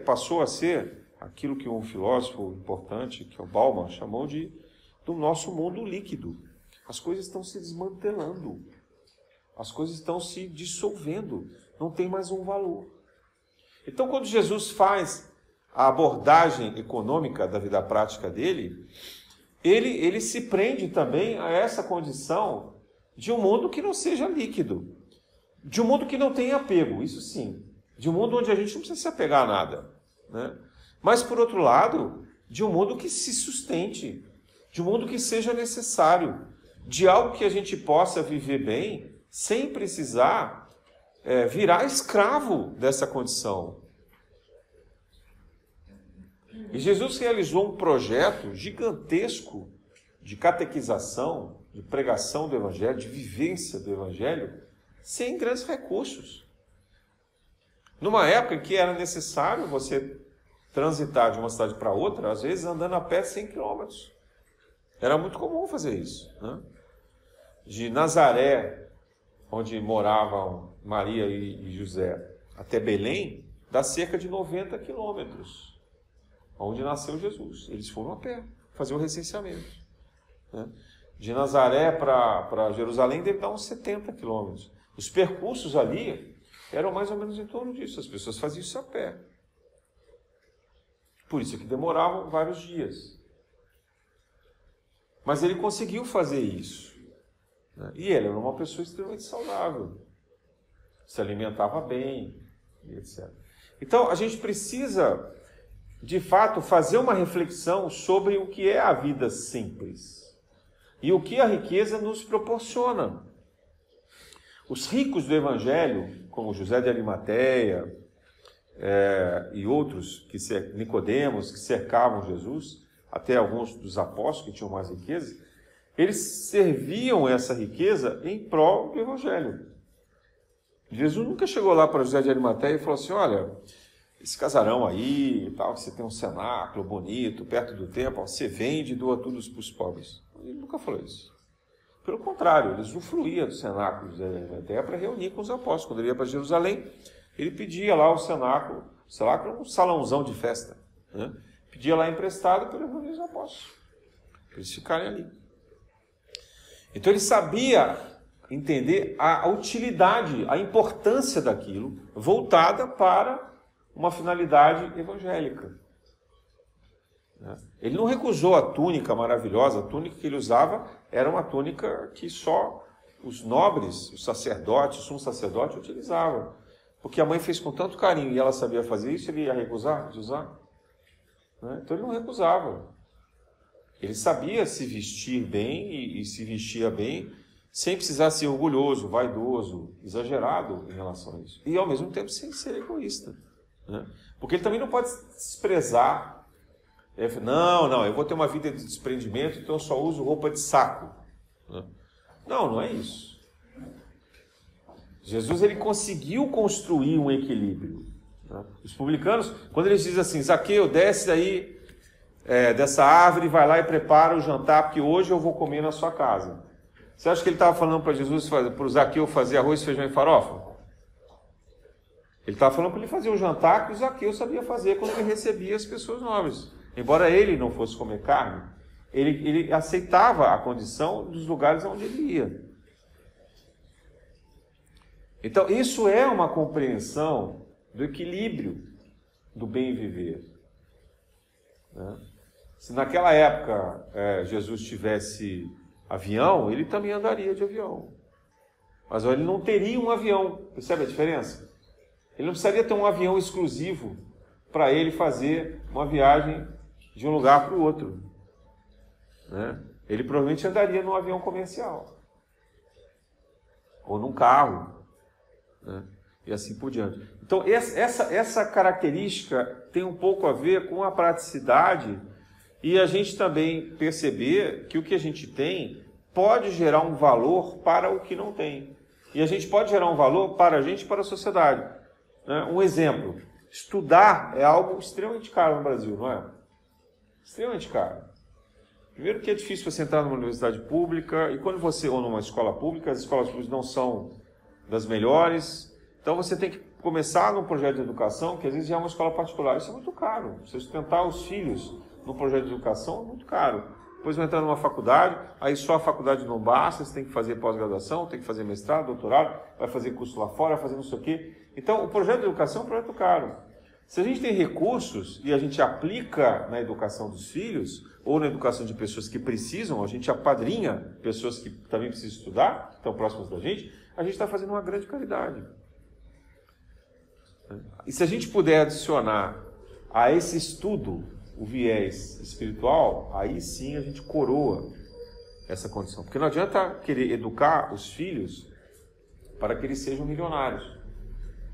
passou a ser aquilo que um filósofo importante, que é o Bauman, chamou de do nosso mundo líquido. As coisas estão se desmantelando. As coisas estão se dissolvendo. Não tem mais um valor. Então, quando Jesus faz a abordagem econômica da vida prática dele, ele, ele se prende também a essa condição de um mundo que não seja líquido, de um mundo que não tenha apego, isso sim, de um mundo onde a gente não precisa se apegar a nada, né? mas por outro lado, de um mundo que se sustente, de um mundo que seja necessário, de algo que a gente possa viver bem sem precisar é, virar escravo dessa condição. E Jesus realizou um projeto gigantesco de catequização de pregação do Evangelho, de vivência do Evangelho, sem grandes recursos. Numa época em que era necessário você transitar de uma cidade para outra, às vezes andando a pé 100 quilômetros. Era muito comum fazer isso. Né? De Nazaré, onde moravam Maria e José, até Belém, dá cerca de 90 quilômetros, onde nasceu Jesus. Eles foram a pé fazer o recenseamento. Né? De Nazaré para Jerusalém deve dar uns 70 quilômetros. Os percursos ali eram mais ou menos em torno disso. As pessoas faziam isso a pé. Por isso que demoravam vários dias. Mas ele conseguiu fazer isso. Né? E ele era uma pessoa extremamente saudável. se alimentava bem, etc. Então a gente precisa, de fato, fazer uma reflexão sobre o que é a vida simples e o que a riqueza nos proporciona. Os ricos do Evangelho, como José de Arimateia é, e outros, que Nicodemos, que cercavam Jesus, até alguns dos apóstolos que tinham mais riqueza, eles serviam essa riqueza em prol do Evangelho. Jesus nunca chegou lá para José de Arimateia e falou assim: olha, esse casarão aí, tal, que você tem um cenáculo bonito, perto do templo, você vende e doa tudo para os pobres. Ele nunca falou isso. Pelo contrário, ele usufruía do cenáculo até para reunir com os apóstolos. Quando ele ia para Jerusalém, ele pedia lá o cenáculo, sei lá, um salãozão de festa. Né? Pedia lá emprestado para reunir os apóstolos, para eles ficarem ali. Então ele sabia entender a utilidade, a importância daquilo, voltada para uma finalidade evangélica. Né? Ele não recusou a túnica maravilhosa, a túnica que ele usava era uma túnica que só os nobres, os sacerdotes, o sumo sacerdote utilizavam. Porque a mãe fez com tanto carinho e ela sabia fazer isso, ele ia recusar de usar? Né? Então ele não recusava. Ele sabia se vestir bem e, e se vestia bem sem precisar ser orgulhoso, vaidoso, exagerado em relação a isso. E ao mesmo tempo sem ser egoísta. Né? Porque ele também não pode desprezar não, não, eu vou ter uma vida de desprendimento, então eu só uso roupa de saco. Né? Não, não é isso. Jesus ele conseguiu construir um equilíbrio. Né? Os publicanos, quando eles dizem assim, Zaqueu, desce aí é, dessa árvore, vai lá e prepara o jantar, porque hoje eu vou comer na sua casa. Você acha que ele estava falando para Jesus, para o Zaqueu fazer arroz, feijão e farofa? Ele estava falando para ele fazer o jantar que o Zaqueu sabia fazer quando ele recebia as pessoas nobres. Embora ele não fosse comer carne, ele, ele aceitava a condição dos lugares onde ele ia. Então, isso é uma compreensão do equilíbrio do bem viver. Né? Se naquela época é, Jesus tivesse avião, ele também andaria de avião. Mas ele não teria um avião. Percebe a diferença? Ele não precisaria ter um avião exclusivo para ele fazer uma viagem de um lugar para o outro. Né? Ele provavelmente andaria num avião comercial. Ou num carro. Né? E assim por diante. Então, essa, essa característica tem um pouco a ver com a praticidade e a gente também perceber que o que a gente tem pode gerar um valor para o que não tem. E a gente pode gerar um valor para a gente e para a sociedade. Né? Um exemplo: estudar é algo extremamente caro no Brasil, não é? Extremamente caro. Primeiro que é difícil você entrar numa universidade pública, e quando você, ou numa escola pública, as escolas públicas não são das melhores, então você tem que começar num projeto de educação, que às vezes já é uma escola particular. Isso é muito caro. Você sustentar os filhos num projeto de educação é muito caro. Depois vai entrar numa faculdade, aí só a faculdade não basta, você tem que fazer pós-graduação, tem que fazer mestrado, doutorado, vai fazer curso lá fora, vai fazer não sei o quê. Então, o projeto de educação é um projeto caro. Se a gente tem recursos e a gente aplica na educação dos filhos, ou na educação de pessoas que precisam, a gente apadrinha pessoas que também precisam estudar, que estão próximas da gente, a gente está fazendo uma grande caridade. E se a gente puder adicionar a esse estudo o viés espiritual, aí sim a gente coroa essa condição. Porque não adianta querer educar os filhos para que eles sejam milionários.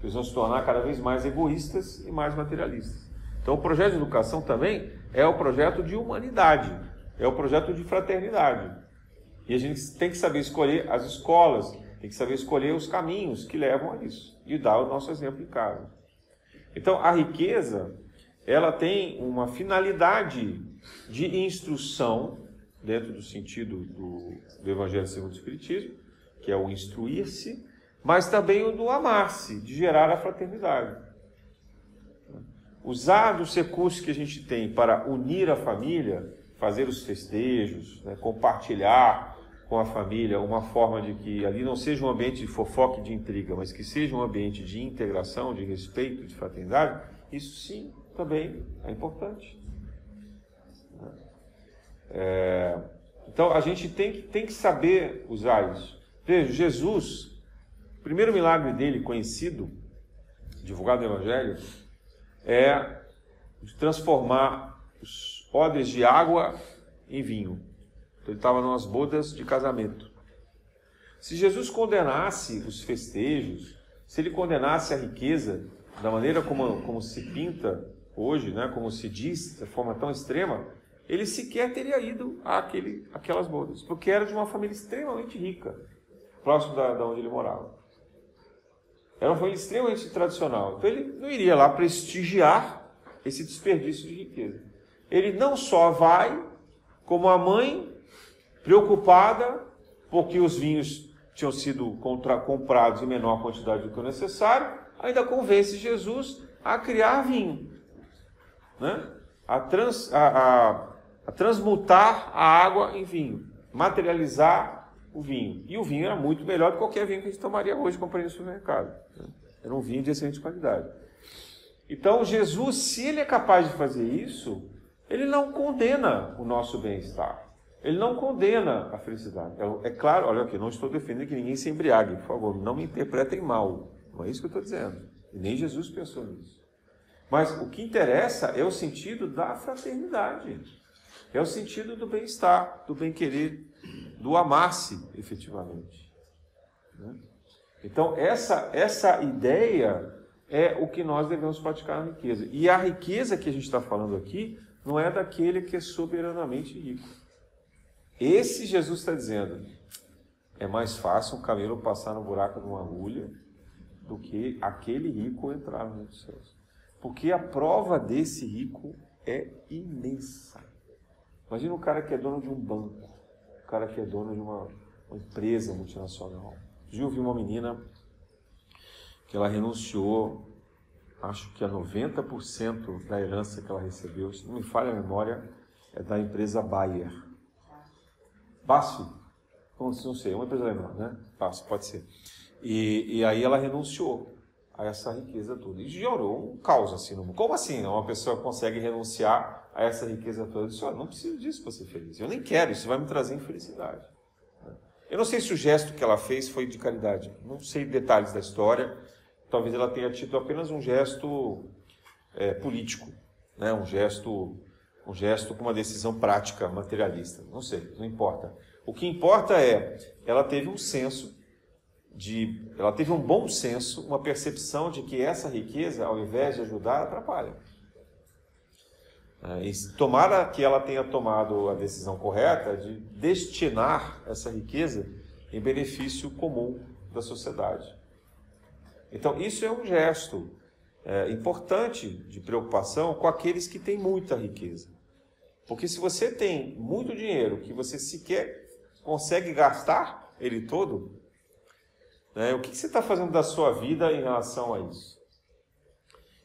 Eles vão se tornar cada vez mais egoístas e mais materialistas. Então, o projeto de educação também é o projeto de humanidade, é o projeto de fraternidade. E a gente tem que saber escolher as escolas, tem que saber escolher os caminhos que levam a isso e dar o nosso exemplo em casa. Então, a riqueza, ela tem uma finalidade de instrução, dentro do sentido do, do Evangelho segundo o Espiritismo, que é o instruir-se, mas também o do amar-se, de gerar a fraternidade. Usar dos recursos que a gente tem para unir a família, fazer os festejos, né, compartilhar com a família uma forma de que ali não seja um ambiente de fofoca e de intriga, mas que seja um ambiente de integração, de respeito, de fraternidade, isso sim também é importante. É, então a gente tem que, tem que saber usar isso. Veja, Jesus O primeiro milagre dele conhecido, divulgado no Evangelho, é transformar os odres de água em vinho. Então, ele estava nas bodas de casamento. Se Jesus condenasse os festejos, se ele condenasse a riqueza da maneira como, como se pinta hoje, né, como se diz de forma tão extrema, ele sequer teria ido àquele, àquelas bodas, porque era de uma família extremamente rica, próximo da, da onde ele morava. Era uma família extremamente tradicional. Então ele não iria lá prestigiar esse desperdício de riqueza. Ele não só vai, como a mãe, preocupada, porque os vinhos tinham sido contra, comprados em menor quantidade do que o necessário, ainda convence Jesus a criar vinho, né? a, trans, a, a, a transmutar a água em vinho, materializar o vinho. E o vinho era muito melhor do que qualquer vinho que a gente tomaria hoje comprando no supermercado. Né? Era um vinho de excelente qualidade. Então, Jesus, se ele é capaz de fazer isso, ele não condena o nosso bem-estar. Ele não condena a felicidade. É, é, claro, olha aqui, não estou defendendo que ninguém se embriague, por favor, não me interpretem mal. Não é isso que eu estou dizendo. E nem Jesus pensou nisso. Mas o que interessa é o sentido da fraternidade. É o sentido do bem-estar, do bem-querer, do amar-se efetivamente. Né? Então, essa, essa ideia é o que nós devemos praticar na riqueza. E a riqueza que a gente está falando aqui não é daquele que é soberanamente rico. Esse Jesus está dizendo: é mais fácil um camelo passar no buraco de uma agulha do que aquele rico entrar no reino dos céus. Porque a prova desse rico é imensa. Imagina um cara que é dono de um banco, um cara que é dono de uma, uma empresa multinacional. Eu vi uma menina que ela renunciou, acho que a 90% da herança que ela recebeu, se não me falha a memória, é da empresa Bayer. BASF, não sei, uma empresa alemã, né? BASF, pode ser. E, e aí ela renunciou a essa riqueza toda. E gerou um caos assim. No... Como assim uma pessoa consegue renunciar a essa riqueza toda? Eu disse, oh, não preciso disso para ser feliz. Eu nem quero, isso vai me trazer infelicidade. Eu não sei se o gesto que ela fez foi de caridade. Não sei detalhes da história. Talvez ela tenha tido apenas um gesto é, político, né? um gesto um gesto com uma decisão prática, materialista. Não sei, não importa. O que importa é, ela teve um senso de, ela teve um bom senso, uma percepção de que essa riqueza, ao invés de ajudar, atrapalha. É, e tomara que ela tenha tomado a decisão correta de destinar essa riqueza em benefício comum da sociedade. Então, isso é um gesto é, importante de preocupação com aqueles que têm muita riqueza. Porque se você tem muito dinheiro que você sequer consegue gastar ele todo, né, o que você está fazendo da sua vida em relação a isso?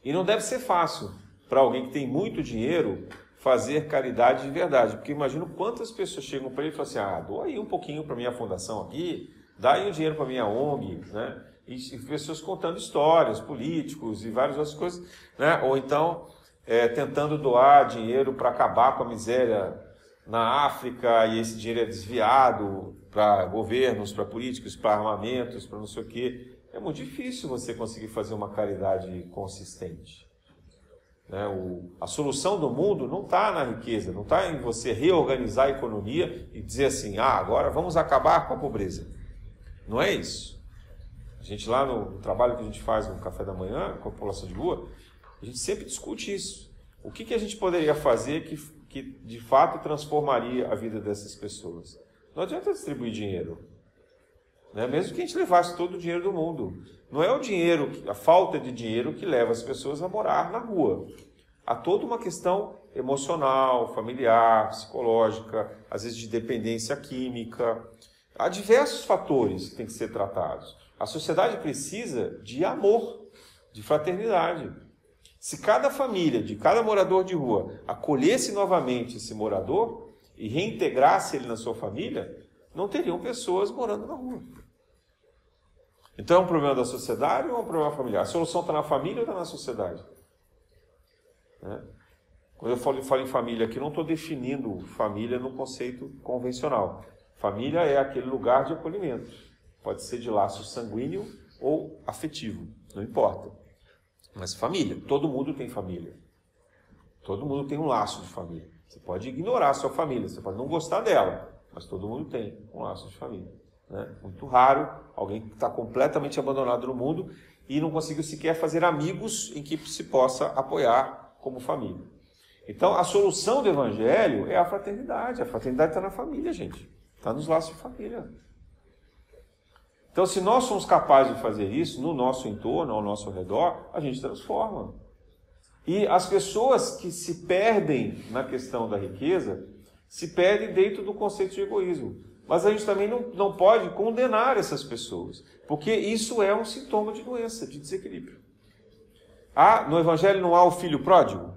E não deve ser fácil para alguém que tem muito dinheiro fazer caridade de verdade. Porque imagino quantas pessoas chegam para ele e falam assim: ah, dou aí um pouquinho para minha fundação aqui, dá aí o um dinheiro para minha ONG, né? E, e pessoas contando histórias, políticos e várias outras coisas, né? Ou então é, tentando doar dinheiro para acabar com a miséria na África e esse dinheiro é desviado para governos, para políticos, para armamentos, para não sei o quê. É muito difícil você conseguir fazer uma caridade consistente. Né? O, a solução do mundo não está na riqueza, não está em você reorganizar a economia e dizer assim, ah, agora vamos acabar com a pobreza. Não é isso. A gente lá no trabalho que a gente faz no café da manhã com a população de rua, a gente sempre discute isso. O que, que a gente poderia fazer que, que de fato transformaria a vida dessas pessoas? Não adianta distribuir dinheiro. Né? Mesmo que a gente levasse todo o dinheiro do mundo. Não é o dinheiro, a falta de dinheiro que leva as pessoas a morar na rua. Há toda uma questão emocional, familiar, psicológica, às vezes de dependência química. Há diversos fatores que têm que ser tratados. A sociedade precisa de amor, de fraternidade. Se cada família, de cada morador de rua, acolhesse novamente esse morador e reintegrasse ele na sua família, não teriam pessoas morando na rua. Então é um problema da sociedade ou é um problema familiar? A solução está na família ou está na sociedade? Né? Quando eu falo, falo em família aqui, não estou definindo família no conceito convencional. Família é aquele lugar de acolhimento. Pode ser de laço sanguíneo ou afetivo, não importa. Mas família, todo mundo tem família. Todo mundo tem um laço de família. Você pode ignorar a sua família, você pode não gostar dela, mas todo mundo tem um laço de família. Né? Muito raro alguém que está completamente abandonado no mundo e não conseguiu sequer fazer amigos em que se possa apoiar como família. Então, a solução do evangelho é a fraternidade. A fraternidade está na família, gente. Está nos laços de família. Então, se nós somos capazes de fazer isso no nosso entorno, ao nosso redor, a gente transforma. E as pessoas que se perdem na questão da riqueza, se perdem dentro do conceito de egoísmo. Mas a gente também não, não pode condenar essas pessoas, porque isso é um sintoma de doença, de desequilíbrio. Ah, no Evangelho não há o filho pródigo?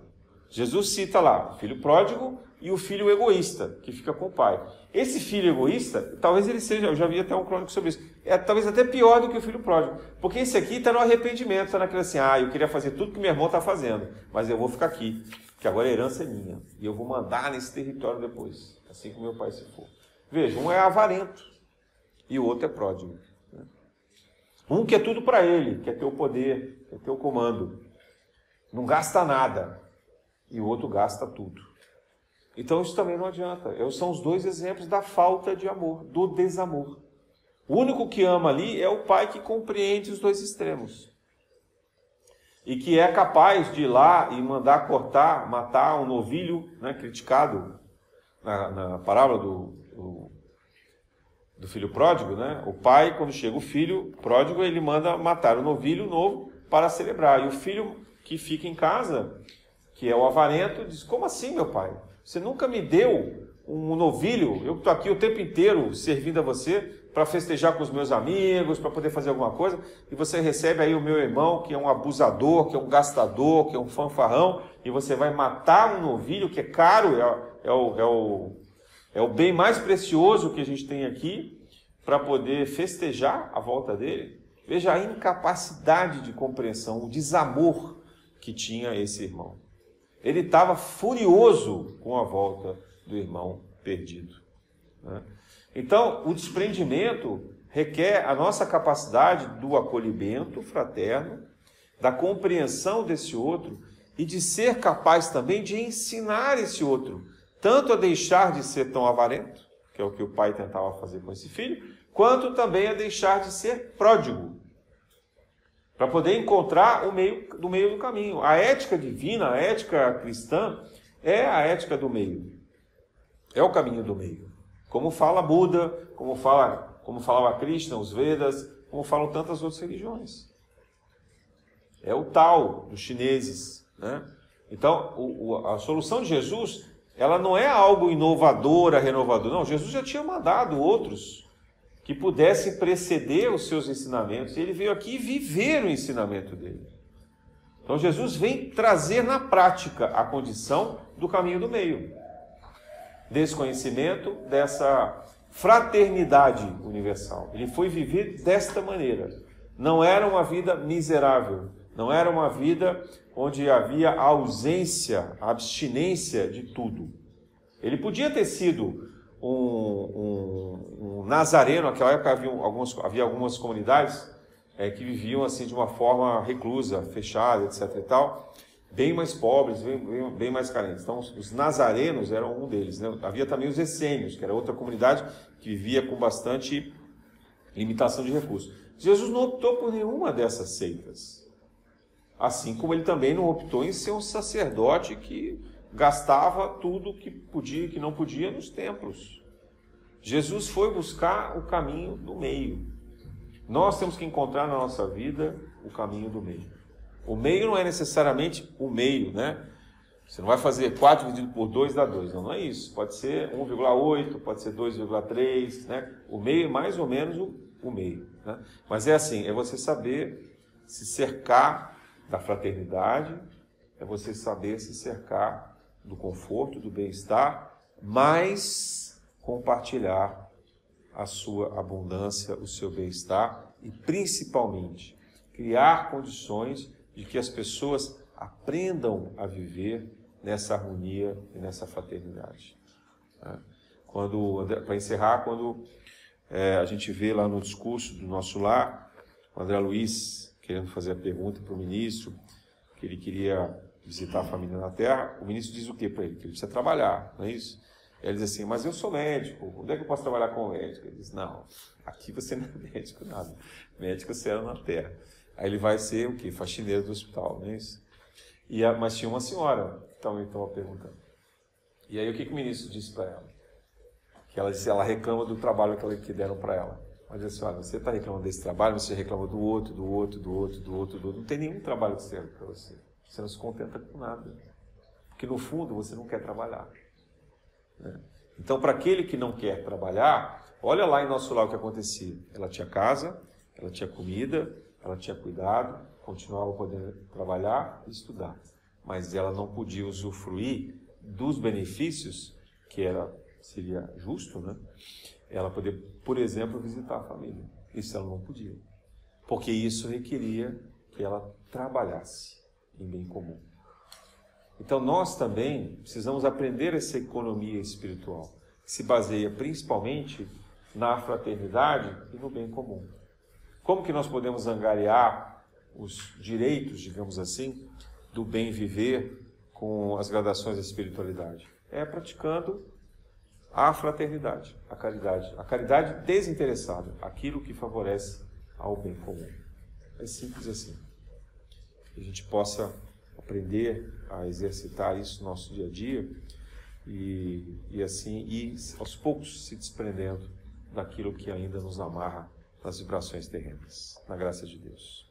Jesus cita lá o filho pródigo e o filho egoísta, que fica com o pai. Esse filho egoísta, talvez ele seja, eu já vi até um crônico sobre isso, é talvez até pior do que o filho pródigo. Porque esse aqui está no arrependimento, está naquele assim, ah, eu queria fazer tudo que meu irmão está fazendo, mas eu vou ficar aqui, que agora a herança é minha, e eu vou mandar nesse território depois, assim que meu pai se for. Veja, um é avarento e o outro é pródigo. Né? Um quer tudo para ele, quer ter o poder, quer ter o comando. Não gasta nada. E o outro gasta tudo. Então isso também não adianta. São os dois exemplos da falta de amor, do desamor. O único que ama ali é o pai que compreende os dois extremos. E que é capaz de ir lá e mandar cortar, matar um novilho né, criticado na, na parábola do, do, do filho pródigo, né? O pai, quando chega o filho pródigo, ele manda matar o novilho novo para celebrar. E o filho que fica em casa, que é o avarento, diz: Como assim, meu pai? Você nunca me deu um novilho? Eu estou aqui o tempo inteiro servindo a você para festejar com os meus amigos, para poder fazer alguma coisa, e você recebe aí o meu irmão, que é um abusador, que é um gastador, que é um fanfarrão, e você vai matar um novilho que é caro, é, é o, é o é o bem mais precioso que a gente tem aqui para poder festejar a volta dele. Veja a incapacidade de compreensão, o desamor que tinha esse irmão. Ele estava furioso com a volta do irmão perdido. Né? Então, o desprendimento requer a nossa capacidade do acolhimento fraterno, da compreensão desse outro e de ser capaz também de ensinar esse outro tanto a deixar de ser tão avarento, que é o que o pai tentava fazer com esse filho, quanto também a deixar de ser pródigo, para poder encontrar o meio do meio do caminho. A ética divina, a ética cristã, é a ética do meio. É o caminho do meio. Como fala Buda, como fala, como falava Krishna, os Vedas, como falam tantas outras religiões. É o tal dos chineses, né? Então, o, o, a solução de Jesus ela não é algo inovadora, renovador. Não, Jesus já tinha mandado outros que pudessem preceder os seus ensinamentos. Ele veio aqui viver o ensinamento dele. Então Jesus vem trazer na prática a condição do caminho do meio. Desse conhecimento, dessa fraternidade universal. Ele foi viver desta maneira. Não era uma vida miserável, não era uma vida onde havia ausência, abstinência de tudo. Ele podia ter sido um, um, um nazareno, naquela época havia algumas, havia algumas comunidades é, que viviam assim de uma forma reclusa, fechada, etc. e tal, bem mais pobres, bem, bem, mais carentes. Então, os nazarenos eram um deles. Né? Havia também os essênios, que era outra comunidade que vivia com bastante limitação de recursos. Jesus não optou por nenhuma dessas seitas. Assim como ele também não optou em ser um sacerdote que gastava tudo que podia e que não podia nos templos. Jesus foi buscar o caminho do meio. Nós temos que encontrar na nossa vida o caminho do meio. O meio não é necessariamente o meio, né? Você não vai fazer 4 dividido por 2 dá 2. Não, não é isso. Pode ser 1,8, pode ser 2,3, né? O meio é mais ou menos o, o meio. Né? Mas é assim, é você saber se cercar da fraternidade, é você saber se cercar do conforto, do bem-estar, mas compartilhar a sua abundância, o seu bem-estar e principalmente criar condições de que as pessoas aprendam a viver nessa harmonia e nessa fraternidade. Né? Quando, para encerrar, quando é, a gente vê lá no discurso do nosso lar o André Luiz querendo fazer a pergunta para o ministro, que ele queria visitar a família na Terra, o ministro diz o que para ele? Que ele precisa trabalhar, não é isso? Ele diz assim, mas eu sou médico, onde é que eu posso trabalhar como médico? Ele diz, não, aqui você não é médico nada, médico você era na Terra. Aí ele vai ser o quê? Faxineiro do hospital, não é isso? E a, mas tinha uma senhora que estava então, perguntando. E aí o que, que o ministro disse para ela? Que ela disse, ela reclama do trabalho que, ela, que deram para ela. Mas assim, olha, você está reclamando desse trabalho, você reclama do outro, do outro, do outro, do outro, do outro. Não tem nenhum trabalho que serve para você. Você não se contenta com nada. Porque no fundo você não quer trabalhar. Né? Então, para aquele que não quer trabalhar, olha lá em nosso lar o que acontecia. Ela tinha casa, ela tinha comida, ela tinha cuidado, continuava podendo trabalhar e estudar. Mas ela não podia usufruir dos benefícios, que era, seria justo, né? Ela poder, por exemplo, visitar a família. Isso ela não podia. Porque isso requeria que ela trabalhasse em bem comum. Então nós também precisamos aprender essa economia espiritual, que se baseia principalmente na fraternidade e no bem comum. Como que nós podemos angariar os direitos, digamos assim, do bem viver com as gradações da espiritualidade? É praticando a fraternidade, a caridade, a caridade desinteressada, aquilo que favorece ao bem comum. É simples assim. Que a gente possa aprender a exercitar isso no nosso dia a dia e, e assim ir aos poucos se desprendendo daquilo que ainda nos amarra nas vibrações terrenas. Na graça de Deus.